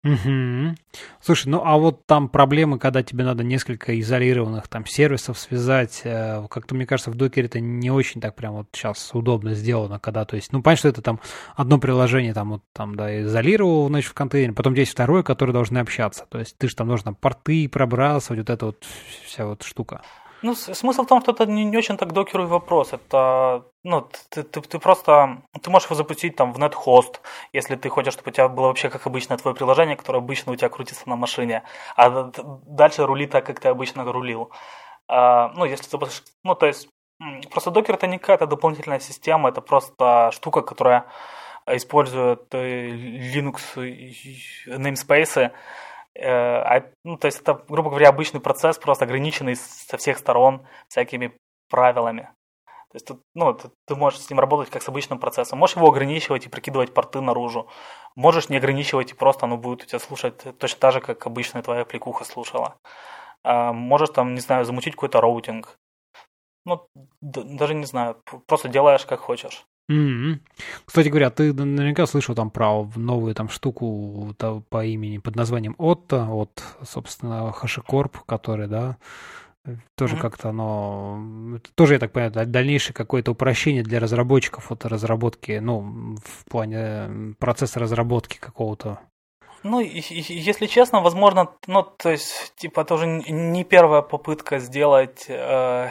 Угу. Слушай, ну а вот там проблемы, когда тебе надо несколько изолированных там сервисов связать, э, как-то мне кажется в докере это не очень так прям вот сейчас удобно сделано, когда, то есть, ну понятно, что это там одно приложение там вот там да изолировал значит в контейнере, потом есть второе, которое должны общаться, то есть ты же там нужно порты пробрасывать, вот эта вот вся вот штука. Ну, смысл в том, что это не, не очень так докеровый вопрос. Это, ну, ты, ты, ты просто, ты можешь его запустить там в NetHost, если ты хочешь, чтобы у тебя было вообще как обычное твое приложение, которое обычно у тебя крутится на машине, а дальше рули так, как ты обычно рулил. А, ну, если запустишь, ну, то есть, просто докер это не какая-то дополнительная система, это просто штука, которая использует э, Linux namespace, ну, то есть это, грубо говоря, обычный процесс, просто ограниченный со всех сторон всякими правилами. То есть тут, ну, ты, ты можешь с ним работать как с обычным процессом. Можешь его ограничивать и прикидывать порты наружу. Можешь не ограничивать и просто оно будет у тебя слушать точно так же, как обычная твоя кликуха слушала. А, можешь там, не знаю, замутить какой-то роутинг. Ну, даже не знаю, просто делаешь как хочешь. Mm-hmm. Кстати говоря, ты наверняка слышал там про новую там штуку по имени, под названием Отто, от, собственно, HashiCorp, который, да, тоже mm-hmm. как-то оно, тоже, я так понимаю, дальнейшее какое-то упрощение для разработчиков от разработки, ну, в плане процесса разработки какого-то. Ну, если честно, возможно, ну, то есть, типа, это уже не первая попытка сделать э,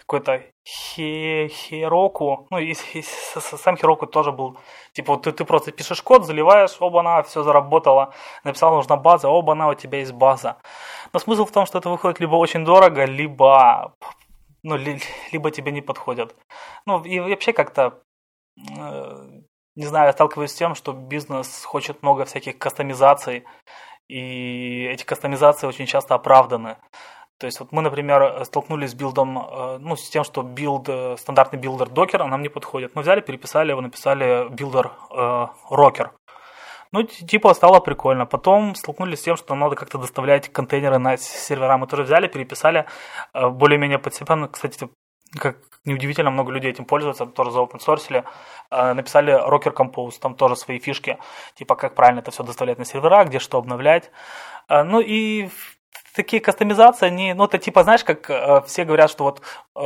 какой-то Хироку, ну и, и сам Хироку тоже был, типа вот ты, ты просто пишешь код, заливаешь, оба-на, все заработало, написал, нужна база, оба-на, у тебя есть база. Но смысл в том, что это выходит либо очень дорого, либо, ну, ли, либо тебе не подходят. Ну и вообще как-то, э, не знаю, я сталкиваюсь с тем, что бизнес хочет много всяких кастомизаций, и эти кастомизации очень часто оправданы. То есть вот мы, например, столкнулись с build ом, э, ну, с тем, что build, э, стандартный builder Docker а нам не подходит. Мы взяли, переписали его, написали builder э, Rocker. Ну, типа, стало прикольно. Потом столкнулись с тем, что надо как-то доставлять контейнеры на сервера. Мы тоже взяли, переписали э, более-менее под себя. Ну, кстати, как неудивительно, много людей этим пользуются, тоже за open source. Написали Rocker Compose, там тоже свои фишки, типа как правильно это все доставлять на сервера, где что обновлять. Ну и такие кастомизации, они, ну, это типа, знаешь, как э, все говорят, что вот э,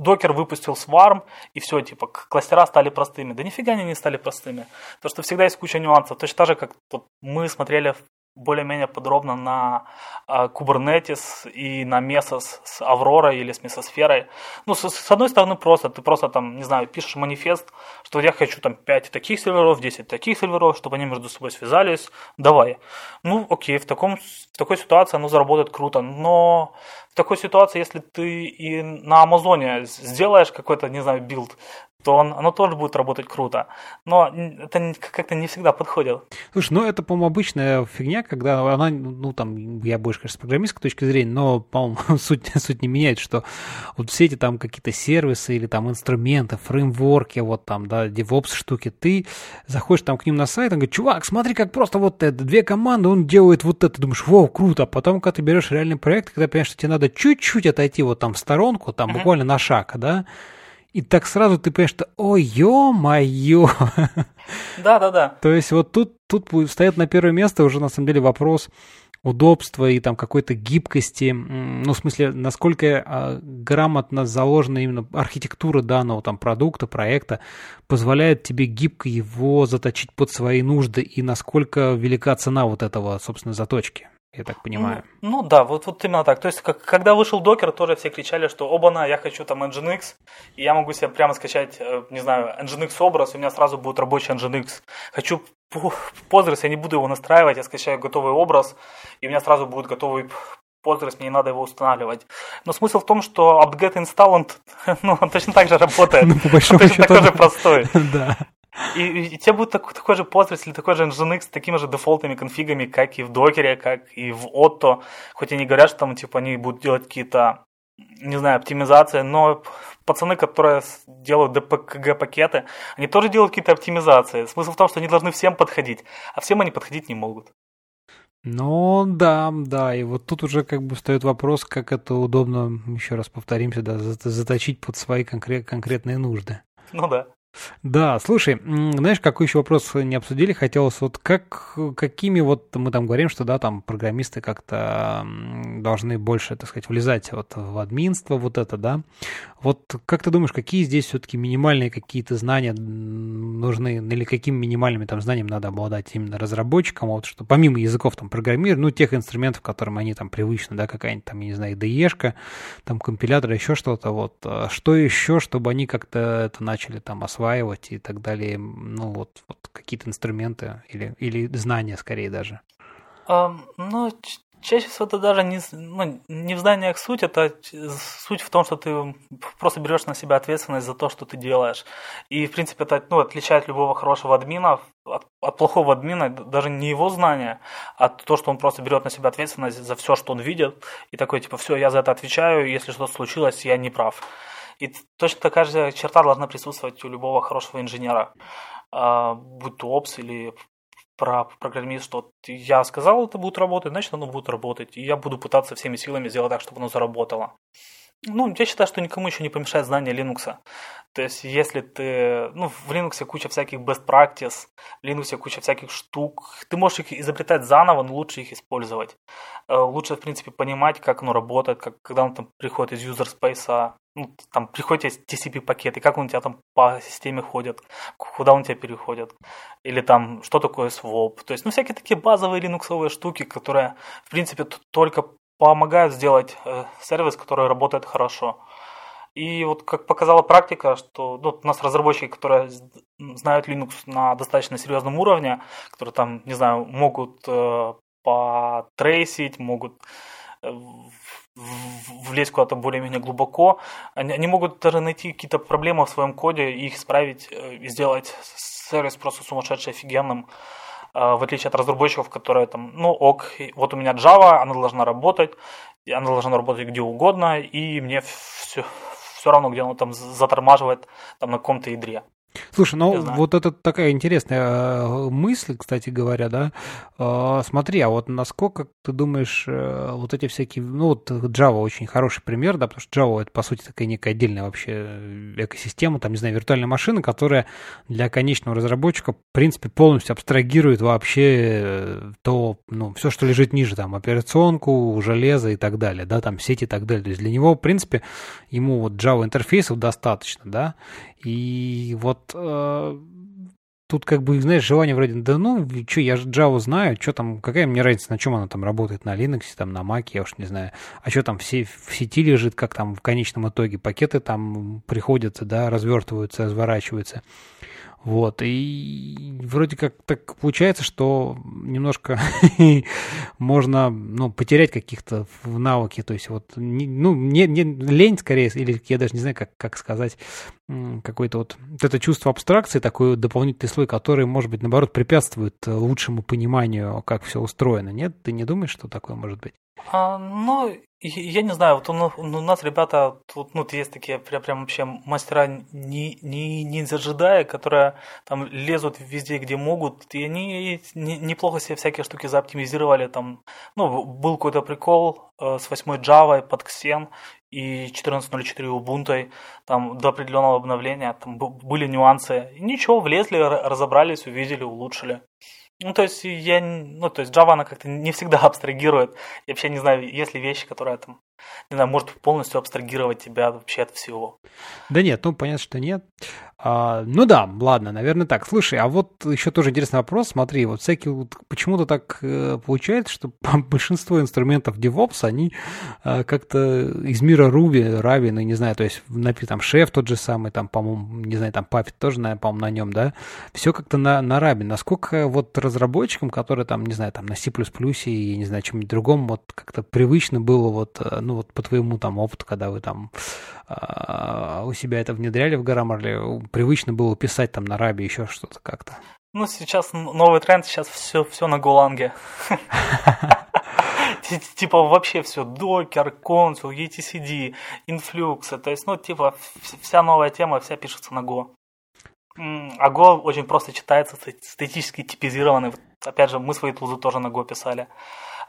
докер выпустил Swarm, и все, типа, кластера стали простыми. Да нифига они не стали простыми. То, что всегда есть куча нюансов. Точно так же, как вот, мы смотрели более-менее подробно на э, Kubernetes и на Mesos с Авророй или с Месосферой. Ну, с, с одной стороны, просто, ты просто там, не знаю, пишешь манифест, что я хочу там 5 таких серверов, 10 таких серверов, чтобы они между собой связались, давай. Ну, окей, в, таком, в такой ситуации оно заработает круто, но в такой ситуации, если ты и на Амазоне сделаешь какой-то, не знаю, build, то он, оно тоже будет работать круто. Но это как-то не всегда подходит. Слушай, ну это, по-моему, обычная фигня, когда она, ну там, я больше, конечно, с программистской точки зрения, но, по-моему, (laughs) суть, суть не меняет, что вот все эти там какие-то сервисы или там инструменты, фреймворки, вот там, да, DevOps штуки, ты заходишь там к ним на сайт, он говорит, чувак, смотри, как просто вот это, две команды, он делает вот это, думаешь, вау, круто, а потом, когда ты берешь реальный проект, когда понимаешь, что тебе надо чуть-чуть отойти вот там в сторонку, там uh-huh. буквально на шаг, да, и так сразу ты понимаешь, что ой, ё-моё. Да-да-да. То есть вот тут, тут стоит на первое место уже на самом деле вопрос удобства и там какой-то гибкости, ну, в смысле, насколько а, грамотно заложена именно архитектура данного там продукта, проекта, позволяет тебе гибко его заточить под свои нужды и насколько велика цена вот этого, собственно, заточки я так понимаю. Ну, ну да, вот, вот именно так. То есть, как, когда вышел докер, тоже все кричали, что оба-на, я хочу там Nginx, и я могу себе прямо скачать, э, не знаю, Nginx образ, и у меня сразу будет рабочий Nginx. Хочу Postgres, я не буду его настраивать, я скачаю готовый образ, и у меня сразу будет готовый Postgres, мне не надо его устанавливать. Но смысл в том, что apt-get install, он (laughs) ну, он точно так же работает. Ну, по большому счету. Такой же простой. (laughs) Да. И, и, тебе будет так, такой же пользователь, такой же Nginx с такими же дефолтными конфигами, как и в докере, как и в Otto. Хоть они говорят, что там типа они будут делать какие-то, не знаю, оптимизации, но пацаны, которые делают DPKG-пакеты, они тоже делают какие-то оптимизации. Смысл в том, что они должны всем подходить, а всем они подходить не могут. Ну да, да, и вот тут уже как бы встает вопрос, как это удобно, еще раз повторимся, да, заточить под свои конкрет, конкретные нужды. Ну да. Да, слушай, знаешь, какой еще вопрос не обсудили? Хотелось вот как, какими вот мы там говорим, что да, там программисты как-то должны больше, так сказать, влезать вот в админство, вот это, да? Вот как ты думаешь, какие здесь все-таки минимальные какие-то знания нужны, или какими минимальными там знаниями надо обладать именно разработчикам, вот что помимо языков там программирования, ну, тех инструментов, которым они там привычны, да, какая-нибудь там, я не знаю, IDE-шка, там компилятор, еще что-то, вот, а что еще, чтобы они как-то это начали там осваивать и так далее, ну, вот, вот какие-то инструменты или, или знания скорее даже? Um, ну, Чаще всего это даже не, ну, не в зданиях суть, это суть в том, что ты просто берешь на себя ответственность за то, что ты делаешь. И, в принципе, это ну, отличает любого хорошего админа от, от плохого админа, даже не его знания, а то, что он просто берет на себя ответственность за все, что он видит, и такой, типа, все, я за это отвечаю, если что-то случилось, я не прав. И точно такая же черта должна присутствовать у любого хорошего инженера, а, будь то опс или про программист, что я сказал, это будет работать, значит оно будет работать. И я буду пытаться всеми силами сделать так, чтобы оно заработало. Ну, я считаю, что никому еще не помешает знание Linux. То есть, если ты... Ну, в Linux куча всяких best practice, в Linux куча всяких штук. Ты можешь их изобретать заново, но лучше их использовать. Э, лучше, в принципе, понимать, как оно работает, как, когда он там приходит из user space, ну, там приходит из TCP-пакет, и как он у тебя там по системе ходит, куда он тебя переходит, или там, что такое swap. То есть, ну, всякие такие базовые линуксовые штуки, которые, в принципе, только помогают сделать э, сервис, который работает хорошо. И вот как показала практика, что ну, у нас разработчики, которые знают Linux на достаточно серьезном уровне, которые там, не знаю, могут э, потрейсить, могут э, влезть куда-то более-менее глубоко, они, они могут даже найти какие-то проблемы в своем коде и их исправить э, и сделать сервис просто сумасшедший офигенным, э, в отличие от разработчиков, которые там, ну ок, вот у меня Java, она должна работать, она должна работать где угодно, и мне все, все равно, где она там затормаживает там на каком-то ядре. Слушай, ну вот это такая интересная э, мысль, кстати говоря, да. Э, смотри, а вот насколько ты думаешь, э, вот эти всякие, ну вот Java очень хороший пример, да, потому что Java это по сути такая некая отдельная вообще экосистема, там, не знаю, виртуальная машина, которая для конечного разработчика, в принципе, полностью абстрагирует вообще то, ну, все, что лежит ниже, там, операционку, железо и так далее, да, там, сеть и так далее. То есть для него, в принципе, ему вот Java интерфейсов достаточно, да, и вот э, тут как бы, знаешь, желание вроде, да ну, что, я же Java знаю, что там, какая мне разница, на чем она там работает, на Linux, там, на Mac, я уж не знаю, а что там все в сети лежит, как там в конечном итоге пакеты там приходятся, да, развертываются, разворачиваются. Вот, и вроде как так получается, что немножко (laughs) можно, ну, потерять каких-то в навыке, то есть вот, ну, не, не лень скорее, или я даже не знаю, как, как сказать, какое-то вот, вот это чувство абстракции, такой дополнительный слой, который, может быть, наоборот, препятствует лучшему пониманию, как все устроено, нет? Ты не думаешь, что такое может быть? А, ну, я не знаю, вот у, у нас ребята, тут, ну, есть такие прям, прям вообще мастера не, не, не зажидая, которые там лезут везде, где могут, и они не, неплохо себе всякие штуки заоптимизировали, там, ну, был какой-то прикол э, с 8 Java под Xen и 14.04 Ubuntu, там до определенного обновления, там были нюансы, ничего, влезли, разобрались, увидели, улучшили. Ну, то есть, я, ну, то есть Java, она как-то не всегда (laughs) абстрагирует. Я вообще не знаю, есть ли вещи, которые там, не знаю, может полностью абстрагировать тебя вообще от всего. Да нет, ну, понятно, что нет. А, ну да, ладно, наверное так. Слушай, а вот еще тоже интересный вопрос. Смотри, вот всякие вот почему-то так э, получается, что (laughs) большинство инструментов DevOps, они э, как-то из мира Ruby, Ravi, ну не знаю, то есть, например, там Chef тот же самый, там, по-моему, не знаю, там Puppet тоже, наверное, по-моему, на нем, да, все как-то на, на Ravi. Насколько вот разработчикам, которые там, не знаю, там на C++ и, не знаю, чем-нибудь другом, вот как-то привычно было вот, э, ну вот по твоему там опыту, когда вы там у себя это внедряли в Grammarly, привычно было писать там на Рабе еще что-то как-то? Ну, сейчас новый тренд, сейчас все, все на Голанге. (laughs) Типа вообще все, Docker, Consul, etcd, Influx, то есть, ну, типа вся новая тема, вся пишется на Go. А Go очень просто читается, статически типизированный. Опять же, мы свои тулзы тоже на Go писали.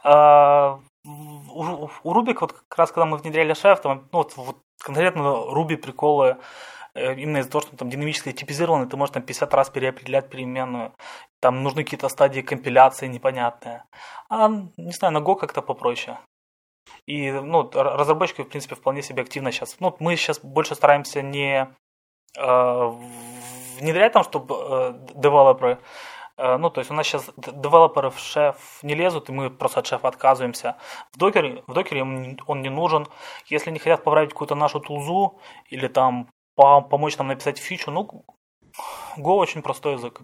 А, у, Rubik, вот как раз когда мы внедряли шеф, там, ну, вот, вот конкретно Ruby приколы э, именно из-за того, что там динамически типизированный, ты можешь там 50 раз переопределять переменную, там нужны какие-то стадии компиляции непонятные. А, не знаю, на Go как-то попроще. И ну, разработчики, в принципе, вполне себе активно сейчас. Ну, мы сейчас больше стараемся не э, внедрять там, чтобы э, девелоперы ну, то есть у нас сейчас девелоперы в шеф не лезут, и мы просто от шефа отказываемся. В докере, в докере он не нужен. Если не хотят поправить какую-то нашу тулзу или там помочь нам написать фичу, ну, Go очень простой язык.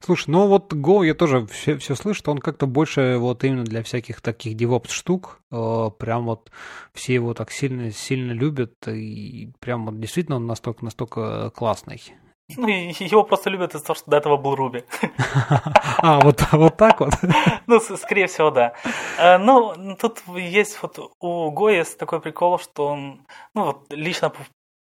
Слушай, ну вот Go я тоже все, все слышу, что он как-то больше вот именно для всяких таких DevOps штук, э, прям вот все его так сильно, сильно любят, и прям вот действительно он настолько, настолько классный. Ну, его просто любят из-за того, что до этого был Руби. (laughs) А, вот, вот так вот? (laughs) Ну, скорее всего, да. Э, ну, тут есть вот у Го есть такой прикол, что он, ну, вот лично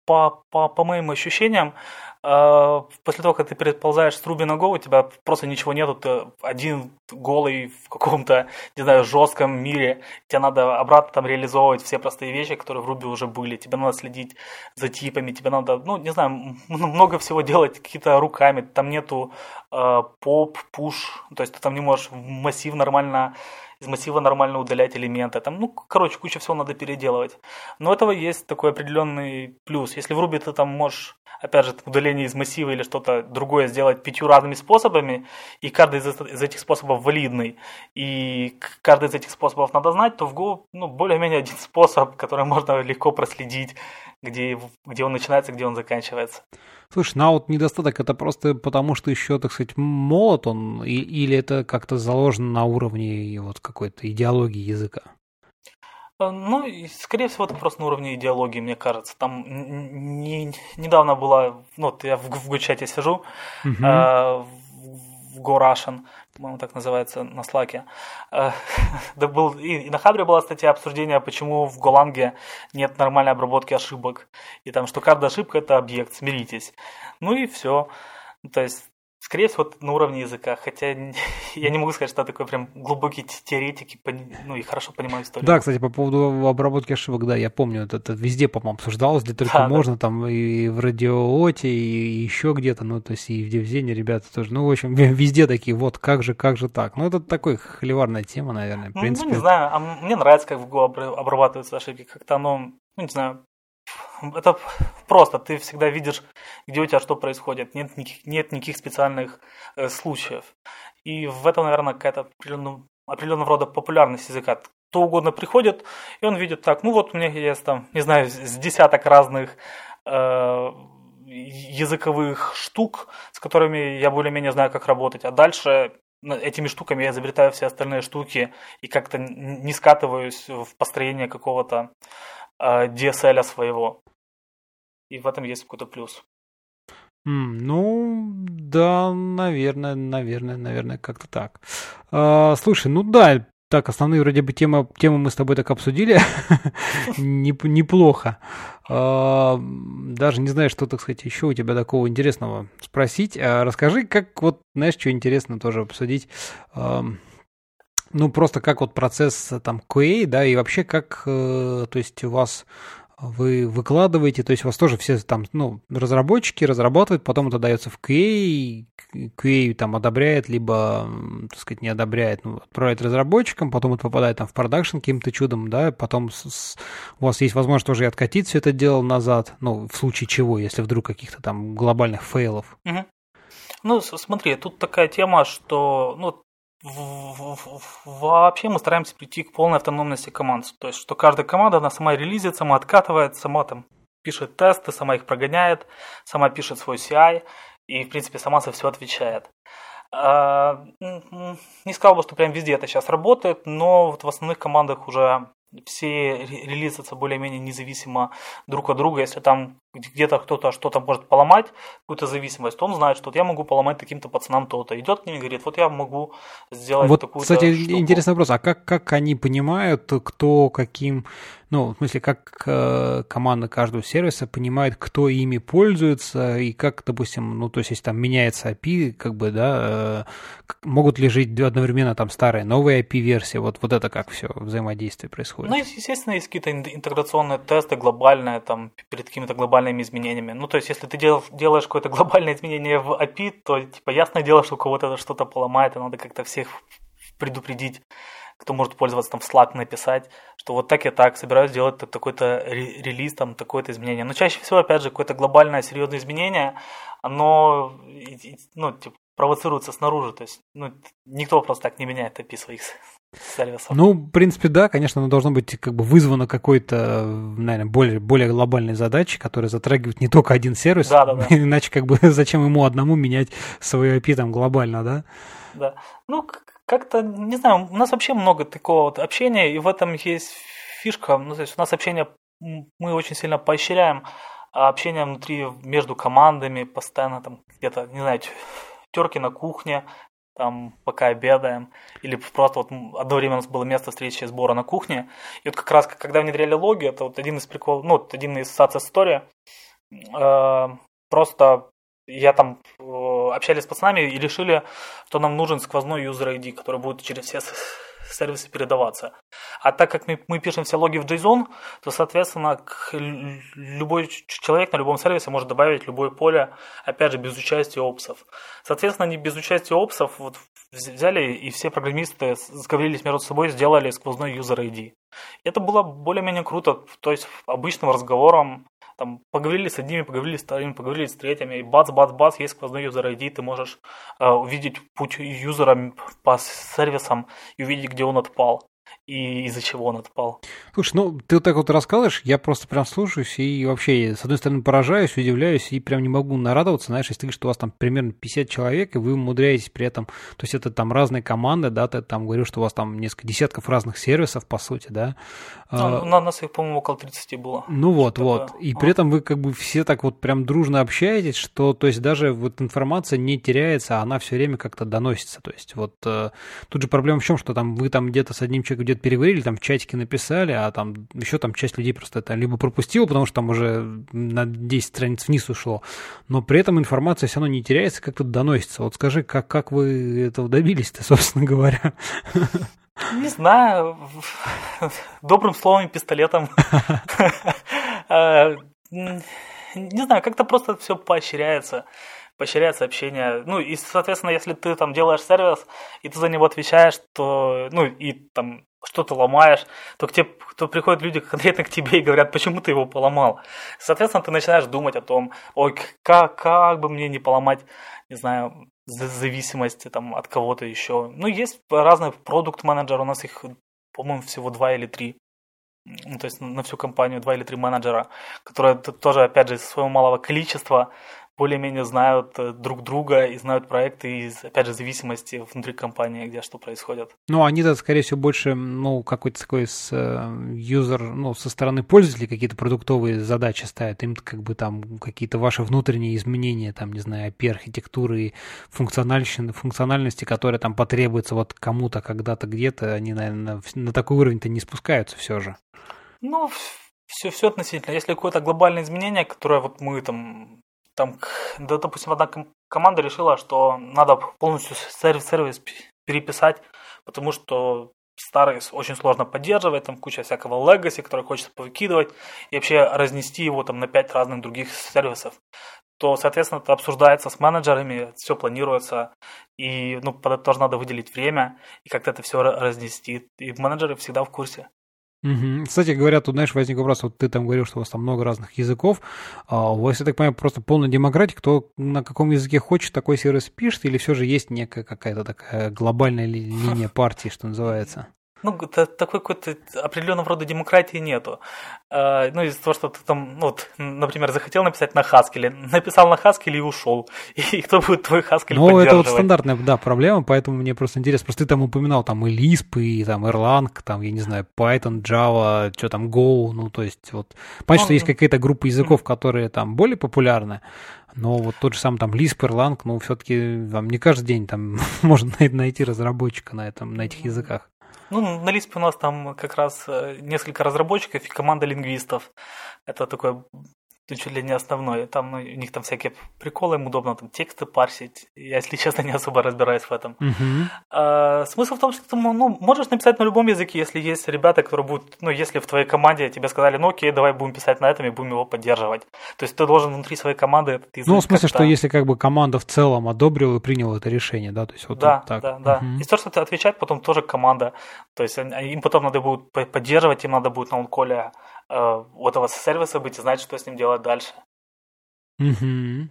по, по, по моим ощущениям, после того, как ты переползаешь с Руби на Go, у тебя просто ничего нету, ты один голый в каком-то, не знаю, жестком мире, тебе надо обратно там реализовывать все простые вещи, которые в Руби уже были, тебе надо следить за типами, тебе надо, ну, не знаю, много всего делать какие-то руками, там нету э, поп, пуш, то есть ты там не можешь массив нормально из массива нормально удалять элементы. Там, ну, короче, куча всего надо переделывать. Но у этого есть такой определенный плюс. Если в Ruby ты там можешь, опять же, удаление из массива или что-то другое сделать пятью разными способами, и каждый из, этих способов валидный, и каждый из этих способов надо знать, то в Go ну, более-менее один способ, который можно легко проследить, где, где он начинается, где он заканчивается. Слушай, ну а вот недостаток это просто потому, что еще, так сказать, молод он, и, или это как-то заложено на уровне вот какой-то идеологии языка? Э, ну, скорее всего, это просто на уровне идеологии, мне кажется. Там не, недавно была, ну, вот я в, в Гучате сижу, угу. э, в Russian, по-моему, так называется на слаке. Э, (laughs) да был, и, и на Хабре была статья обсуждения, почему в Голанге нет нормальной обработки ошибок. И там, что каждая ошибка это объект, смиритесь. Ну и все. То есть Скорее всего, на уровне языка, хотя (laughs) я не могу сказать, что я такой прям глубокий теоретик и, ну, и хорошо понимаю историю. Да, кстати, по поводу обработки ошибок, да, я помню, это, это везде, по-моему, обсуждалось, где только да, можно, да. там и в радиооте, и еще где-то, ну, то есть и в Девзене ребята тоже, ну, в общем, везде такие, вот, как же, как же так. Ну, это такой холиварная тема, наверное, в принципе. Ну, не знаю, а мне нравится, как в Go обрабатываются ошибки, как-то оно, ну, не знаю, это просто, ты всегда видишь, где у тебя что происходит, нет никаких, нет никаких специальных э, случаев. И в этом, наверное, какая-то определенного, определенного рода популярность языка. Кто угодно приходит, и он видит так, ну вот у меня есть там, не знаю, с десяток разных э, языковых штук, с которыми я более-менее знаю, как работать, а дальше этими штуками я изобретаю все остальные штуки и как-то не скатываюсь в построение какого-то DSL своего. И в этом есть какой-то плюс. Mm, ну, да, наверное, наверное, наверное, как-то так. А, слушай, ну да, так, основные вроде бы темы, темы мы с тобой так обсудили. (laughs) Неплохо. А, даже не знаю, что, так сказать, еще у тебя такого интересного спросить. А расскажи, как вот, знаешь, что интересно тоже обсудить. Ну, просто как вот процесс там QA, да, и вообще как, э, то есть у вас вы выкладываете, то есть у вас тоже все там, ну, разработчики разрабатывают, потом это дается в QA, QA там одобряет, либо, так сказать, не одобряет, ну, отправляет разработчикам, потом это попадает там в продакшн каким-то чудом, да, потом с, с, у вас есть возможность тоже и откатить все это дело назад, ну, в случае чего, если вдруг каких-то там глобальных фейлов. Угу. Ну, смотри, тут такая тема, что, ну, Вообще мы стараемся прийти к полной автономности команд. То есть, что каждая команда, она сама релизит, сама откатывает, сама там пишет тесты, сама их прогоняет, сама пишет свой CI и, в принципе, сама за все отвечает. А, не сказал бы, что прям везде это сейчас работает, но вот в основных командах уже все релизятся более-менее независимо друг от друга. Если там где-то кто-то что-то может поломать, какую-то зависимость, он знает, что вот я могу поломать таким-то пацанам то-то. Идет к ним и говорит, вот я могу сделать вот, такую-то Кстати, штуку. интересный вопрос, а как, как они понимают, кто каким, ну, в смысле, как э, команда каждого сервиса понимает, кто ими пользуется, и как, допустим, ну, то есть, если там меняется API, как бы, да, э, могут ли жить одновременно там старая, новая API-версия, вот, вот это как все взаимодействие происходит? Происходит? Ну, естественно, есть какие-то интеграционные тесты глобальные, там, перед какими-то глобальными изменениями. Ну, то есть, если ты дел, делаешь какое-то глобальное изменение в API, то, типа, ясное дело, что у кого-то что-то поломает, и надо как-то всех предупредить кто может пользоваться там в Slack написать, что вот так и так собираюсь сделать такой-то релиз, там такое-то изменение. Но чаще всего, опять же, какое-то глобальное серьезное изменение, оно ну, типа, провоцируется снаружи. То есть ну, никто просто так не меняет API своих сервисов. Ну, в принципе, да, конечно, оно должно быть как бы вызвано какой-то, наверное, более, более глобальной задачей, которая затрагивает не только один сервис. Да, да, да. (laughs) Иначе как бы (laughs) зачем ему одному менять свое API там глобально, да? Да. Ну, как-то, не знаю, у нас вообще много такого вот общения, и в этом есть фишка. Ну, то есть у нас общение, мы очень сильно поощряем общение внутри, между командами, постоянно там где-то, не знаю, терки на кухне, там, пока обедаем, или просто вот одно время у нас было место встречи сбора на кухне, и вот как раз, когда внедряли логи, это вот один из приколов, ну, один из success story, э, просто я там э, общались с пацанами и решили, что нам нужен сквозной user ID, который будет через все сервисы передаваться. А так как мы, мы пишем все логи в JSON, то, соответственно, любой человек на любом сервисе может добавить любое поле, опять же, без участия опсов. Соответственно, они без участия опсов вот взяли и все программисты сговорились между собой, сделали сквозной user ID. Это было более-менее круто, то есть обычным разговором там поговорили с одними, поговорили с вторыми, поговорили с третьими, и бац-бац-бац, есть сквозной юзер ID, ты можешь э, увидеть путь юзера по сервисам и увидеть, где он отпал и из-за чего он отпал. Слушай, ну ты вот так вот рассказываешь, я просто прям слушаюсь и вообще, с одной стороны, поражаюсь, удивляюсь и прям не могу нарадоваться, знаешь, если ты говоришь, что у вас там примерно 50 человек, и вы умудряетесь при этом, то есть это там разные команды, да, ты там говорил, что у вас там несколько десятков разных сервисов, по сути, да? Ну, а, на нас их, по-моему, около 30 было. Ну вот, вот. Такое. И при этом вы как бы все так вот прям дружно общаетесь, что, то есть даже вот информация не теряется, а она все время как-то доносится. То есть вот э, тут же проблема в чем, что там вы там где-то с одним человеком где-то переговорили, там в чатике написали, а там еще там часть людей просто это либо пропустила, потому что там уже на 10 страниц вниз ушло, но при этом информация все равно не теряется, как-то доносится. Вот скажи, как, как вы этого добились-то, (laughs) собственно говоря? Не знаю, добрым словом и пистолетом. (laughs) Э, не знаю, как-то просто все поощряется поощряется общение. Ну, и, соответственно, если ты там делаешь сервис, и ты за него отвечаешь, то, ну, и там что-то ломаешь, то к тебе то приходят люди конкретно к тебе и говорят, почему ты его поломал. Соответственно, ты начинаешь думать о том, ой, как, как бы мне не поломать, не знаю, зависимости там, от кого-то еще. Ну, есть разные продукт-менеджеры, у нас их, по-моему, всего два или три. Ну, то есть на всю компанию два или три менеджера, которые тоже, опять же, из своего малого количества более-менее знают э, друг друга и знают проекты из, опять же, зависимости внутри компании, где что происходит. Ну, они-то, скорее всего, больше, ну, какой-то такой с э, юзер, ну, со стороны пользователей какие-то продуктовые задачи ставят, им как бы там какие-то ваши внутренние изменения, там, не знаю, API-архитектуры, функциональности, функциональности, которые там потребуются вот кому-то когда-то где-то, они, наверное, на такой уровень-то не спускаются все же. Ну, все, все относительно. Если какое-то глобальное изменение, которое вот мы там там, да, допустим, одна команда решила, что надо полностью сервис-сервис переписать, потому что старый очень сложно поддерживать, там куча всякого legacy, который хочется повыкидывать, и вообще разнести его там на пять разных других сервисов то, соответственно, это обсуждается с менеджерами, все планируется, и ну, под это тоже надо выделить время, и как-то это все разнести. И менеджеры всегда в курсе. Кстати говоря, тут, знаешь, возник вопрос, вот ты там говорил, что у вас там много разных языков, а у вас, я так понимаю, просто полная демократия, кто на каком языке хочет, такой сервис пишет, или все же есть некая какая-то такая глобальная линия партии, что называется? Ну, такой какой-то определенного рода демократии нету. А, ну, из-за того, что ты там, ну, вот, например, захотел написать на Haskell, (laughs) написал на Haskell и ушел. И кто будет твой Haskell Ну, это вот стандартная, да, проблема, поэтому мне просто интересно. Просто ты там упоминал там и Lisp, и там Erlang, там, я не знаю, Python, Java, что там, Go, ну, то есть вот... Понятно, ну, что есть какая-то группа языков, которые там более популярны, но вот тот же самый там Lisp, Erlang, ну, все-таки вам не каждый день там (laughs) можно найти разработчика на, этом, на этих языках. Ну, на Lisp у нас там как раз э, несколько разработчиков и команда лингвистов. Это такой ну, чуть ли не основной. Там ну, у них там всякие приколы, им удобно там тексты парсить. Я, если честно, (laughs) не особо разбираюсь в этом. Мгм. А, смысл в том, что ты ну, можешь написать на любом языке, если есть ребята, которые будут, ну, если в твоей команде тебе сказали, ну окей, давай будем писать на этом и будем его поддерживать. То есть ты должен внутри своей команды этот язык Ну, в смысле, что если как бы команда в целом одобрила и приняла это решение, да, то есть вот Да, вот так. да, да. Мгм. И то, что ты отвечать потом тоже команда. То есть им потом надо будет по- поддерживать, им надо будет на онколе э, у этого сервиса быть и знать, что с ним делать дальше. Мгм.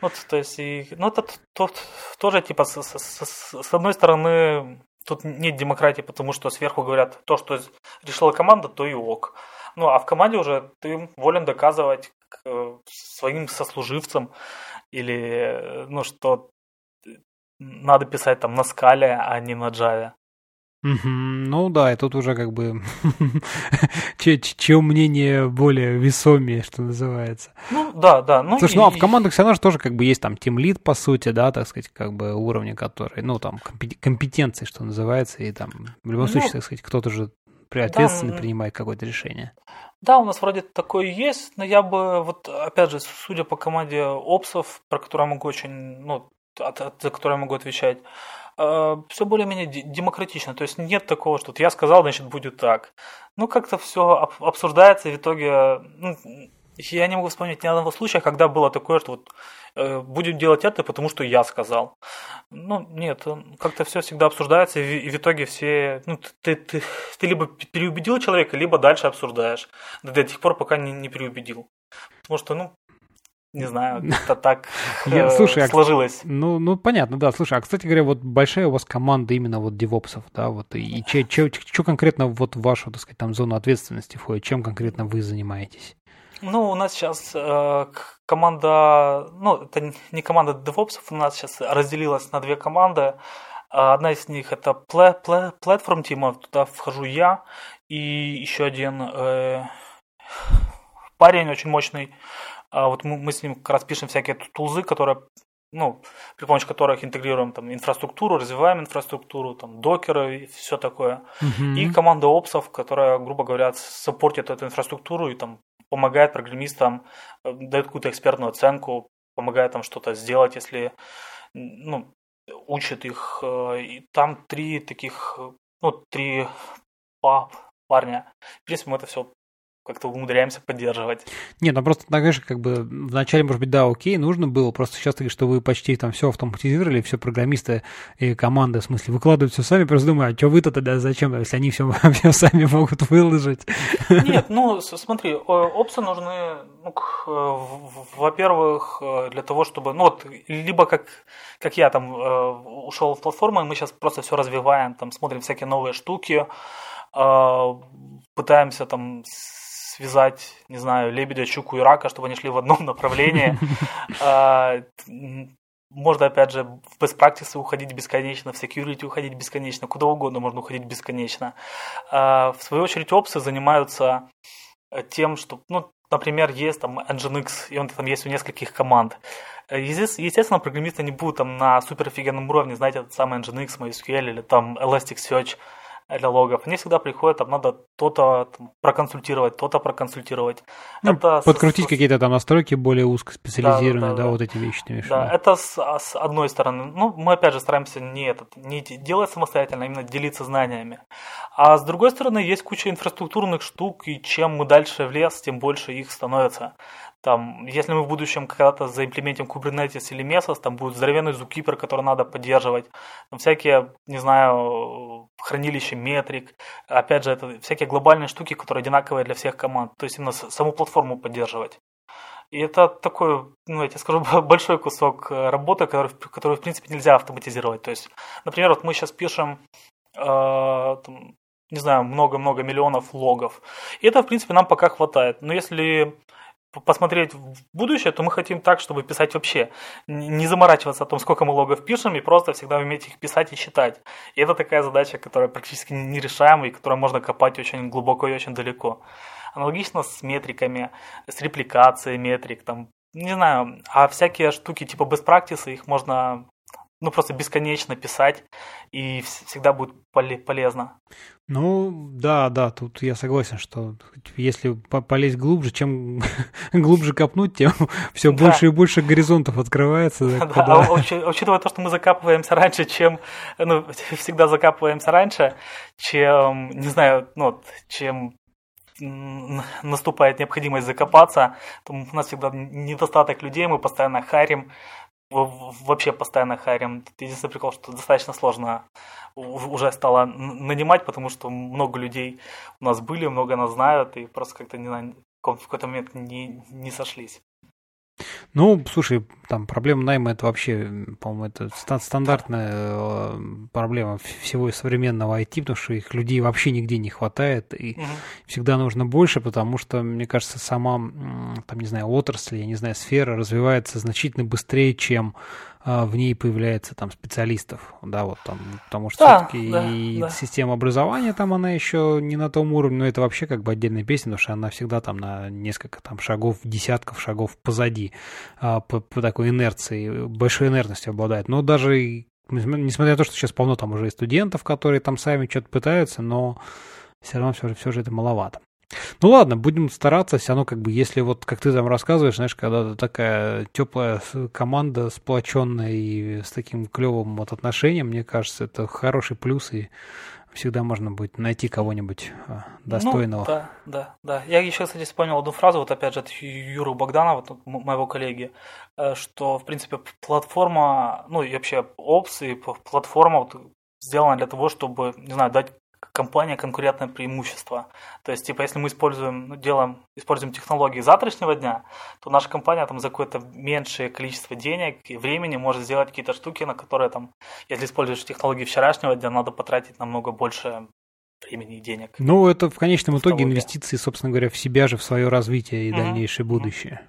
Вот, то есть, и, ну, это т- тот, тоже, типа, с, с- с- одной стороны, тут нет демократии, потому что сверху говорят, то, что решила команда, то и ок. Ну, а в команде уже ты волен доказывать к, э, своим сослуживцам или, э, ну, что надо писать там на скале, а не на Java. Ну да, и тут уже как бы (laughs) чье мнение более весомее, что называется. Ну, да, да. Ну, Слушай, ну а в и- командах все равно же тоже как бы есть там тимлид, по сути, да, так сказать, как бы уровни, которые, ну там компе- компетенции, что называется, и там в любом Ну, случае, так сказать, кто-то же ответственно м. принимает какое-то решение. Да, у нас вроде такое есть, но я бы, вот опять же, судя по команде опсов, про которую я могу очень, ну, от, от- за которую я могу отвечать, все более-менее де- демократично. То есть нет такого, что я сказал, значит, будет так. Ну, как-то все обсуждается, и в итоге, ну, я не могу вспомнить ни одного случая, когда было такое, что вот э, будем делать это, потому что я сказал. Ну, нет, он- как-то все всегда обсуждается, и, в- итоге все, ну, ты, ты, ты либо переубедил человека, либо дальше обсуждаешь. До тех пор, пока не, не переубедил. Потому что, ну, не знаю, (laughs) как-то так (laughs) Я- э, слушай, а- сложилось. Ну, ну, понятно, да. Слушай, а, кстати говоря, вот большая у вас команда именно вот девопсов, да, вот, и что конкретно вот в вашу, так сказать, там зону ответственности входит, чем конкретно вы занимаетесь? Ну, у нас сейчас э, команда, ну, это не команда DevOps, у нас сейчас разделилась на две команды. А Одна из них это пла- пла- Platform Team, туда вхожу я и еще один э, парень очень мощный. А вот мы, мы с ним как раз пишем всякие ту- тулзы, которые, ну, при помощи которых интегрируем там инфраструктуру, развиваем инфраструктуру, там докеры и все такое. Мгм. И команда опсов, которая, грубо говоря, саппортит эту инфраструктуру и там помогает программистам, э, дает какую-то экспертную оценку, помогает там что-то сделать, если ну, учит их. э, И там три таких, э, ну, три па- парня. В принципе, мы это все как-то умудряемся поддерживать. Нет, ну просто, знаешь, как бы вначале, может быть, да, окей, нужно было, просто сейчас ты что вы почти там все автоматизировали, все программисты и команды, в смысле, выкладывают все сами, просто думаю, а что вы-то тогда зачем, если они все, (laughs) все сами могут выложить? Нет, ну смотри, э, опции нужны, ну, э, во-первых, э, для того, чтобы, ну вот, либо как, как я там ушел в платформу, и мы сейчас просто все развиваем, там смотрим всякие новые штуки, пытаемся там связать, не знаю, лебедя, щуку и рака, чтобы они шли в одном направлении. (laughs) А, Можно, опять же, в best practice уходить бесконечно, в security уходить бесконечно, куда угодно можно уходить бесконечно. А, В свою очередь, опсы занимаются э, тем, что, ну, например, есть там Nginx, и он там есть у нескольких команд. Э, есте- Естественно, программисты не будут там на супер офигенном уровне знать этот самый Nginx, MySQL или там Elasticsearch для логов. Они всегда приходят, там надо то-то там проконсультировать, то-то проконсультировать. Ну, Это подкрутить с- какие-то там настройки более узкоспециализированные, Да, да, да, да. вот эти вещи ты Да, виду. это с, а, с одной стороны. Ну, мы опять же стараемся не, этот, не де- делать самостоятельно, а именно делиться знаниями. А с другой стороны, есть куча инфраструктурных штук, и чем мы дальше в лес, тем больше их становится. Там, если мы в будущем когда-то заимплементим Kubernetes или Mesos, там будет здоровенный zookeeper, который надо поддерживать. Там всякие, не знаю, хранилища метрик. Опять же, это всякие глобальные штуки, которые одинаковые для всех команд. То есть именно саму платформу поддерживать. И это такой, ну, я тебе скажу, (laughs) большой кусок э, работы, который, который в принципе, нельзя автоматизировать. То есть, например, вот мы сейчас пишем, э, там, не знаю, много-много миллионов логов. И это, в принципе, нам пока хватает. Но если посмотреть в будущее, то мы хотим так, чтобы писать вообще. Не заморачиваться о том, сколько мы логов пишем, и просто всегда уметь их писать и считать. И это такая задача, которая практически нерешаемая, и которую можно копать очень глубоко и очень далеко. Аналогично с метриками, с репликацией метрик, там, не знаю, а всякие штуки типа best practice, их можно ну, просто бесконечно писать, и всегда будет полезно. Ну, да, да, тут я согласен, что если полезть глубже, чем (laughs) глубже копнуть, тем (laughs) все да. больше и больше горизонтов открывается. Да, да. А, учитывая то, что мы закапываемся раньше, чем, ну, (laughs) всегда закапываемся раньше, чем, не знаю, ну, чем наступает необходимость закопаться, то у нас всегда недостаток людей, мы постоянно харим, вообще постоянно харим. Единственный прикол, что достаточно сложно уже стало нанимать, потому что много людей у нас были, много нас знают, и просто как-то не знаю, в какой-то момент не, не сошлись. Ну, слушай, там проблема найма это вообще, по-моему, это стандартная э, проблема всего современного IT, потому что их людей вообще нигде не хватает, и угу. всегда нужно больше, потому что, мне кажется, сама, там, не знаю, отрасль, я не знаю, сфера развивается значительно быстрее, чем в ней появляется там специалистов, да, вот там, потому что да, все-таки да, и да. система образования там она еще не на том уровне, но это вообще как бы отдельная песня, потому что она всегда там на несколько там шагов, десятков шагов позади а, по, по такой инерции, большой инертностью обладает. Но даже несмотря на то, что сейчас полно там уже и студентов, которые там сами что-то пытаются, но все равно все же, все же это маловато. Ну ладно, будем стараться, все равно как бы, если вот, как ты там рассказываешь, знаешь, когда такая теплая команда, сплоченная и с таким клевым вот отношением, мне кажется, это хороший плюс, и всегда можно будет найти кого-нибудь а, достойного. Ну, да, да, да. Я еще, кстати, вспомнил одну фразу, вот опять же, от Юры Богданова, вот, моего коллеги, э, что, в принципе, платформа, ну и вообще опс и платформа вот, сделана для того, чтобы, не знаю, дать компания конкурентное преимущество. То есть, типа, если мы используем, ну, делаем, используем технологии завтрашнего дня, то наша компания там за какое-то меньшее количество денег и времени может сделать какие-то штуки, на которые там, если используешь технологии вчерашнего дня, надо потратить намного больше времени и денег. Ну, это в конечном итоге инвестиции, собственно говоря, в себя же, в свое развитие и mm-hmm. дальнейшее будущее.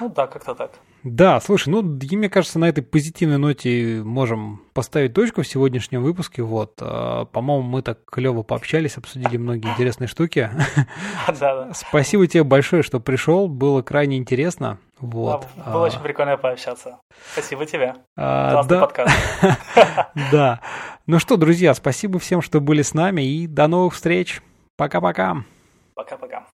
Ну да, как-то так. Да, слушай, ну, мне кажется, на этой позитивной ноте можем поставить точку в сегодняшнем выпуске. Вот, а, по-моему, мы так клево пообщались, обсудили многие интересные штуки. (laughs) Да, да. Спасибо тебе большое, что пришел, было крайне интересно. Вот. Да, было а... очень прикольно пообщаться. Спасибо тебе. А, Классный да. подкаст. (laughs) Да. Ну что, друзья, спасибо всем, что были с нами, и до новых встреч. Пока-пока. Пока-пока.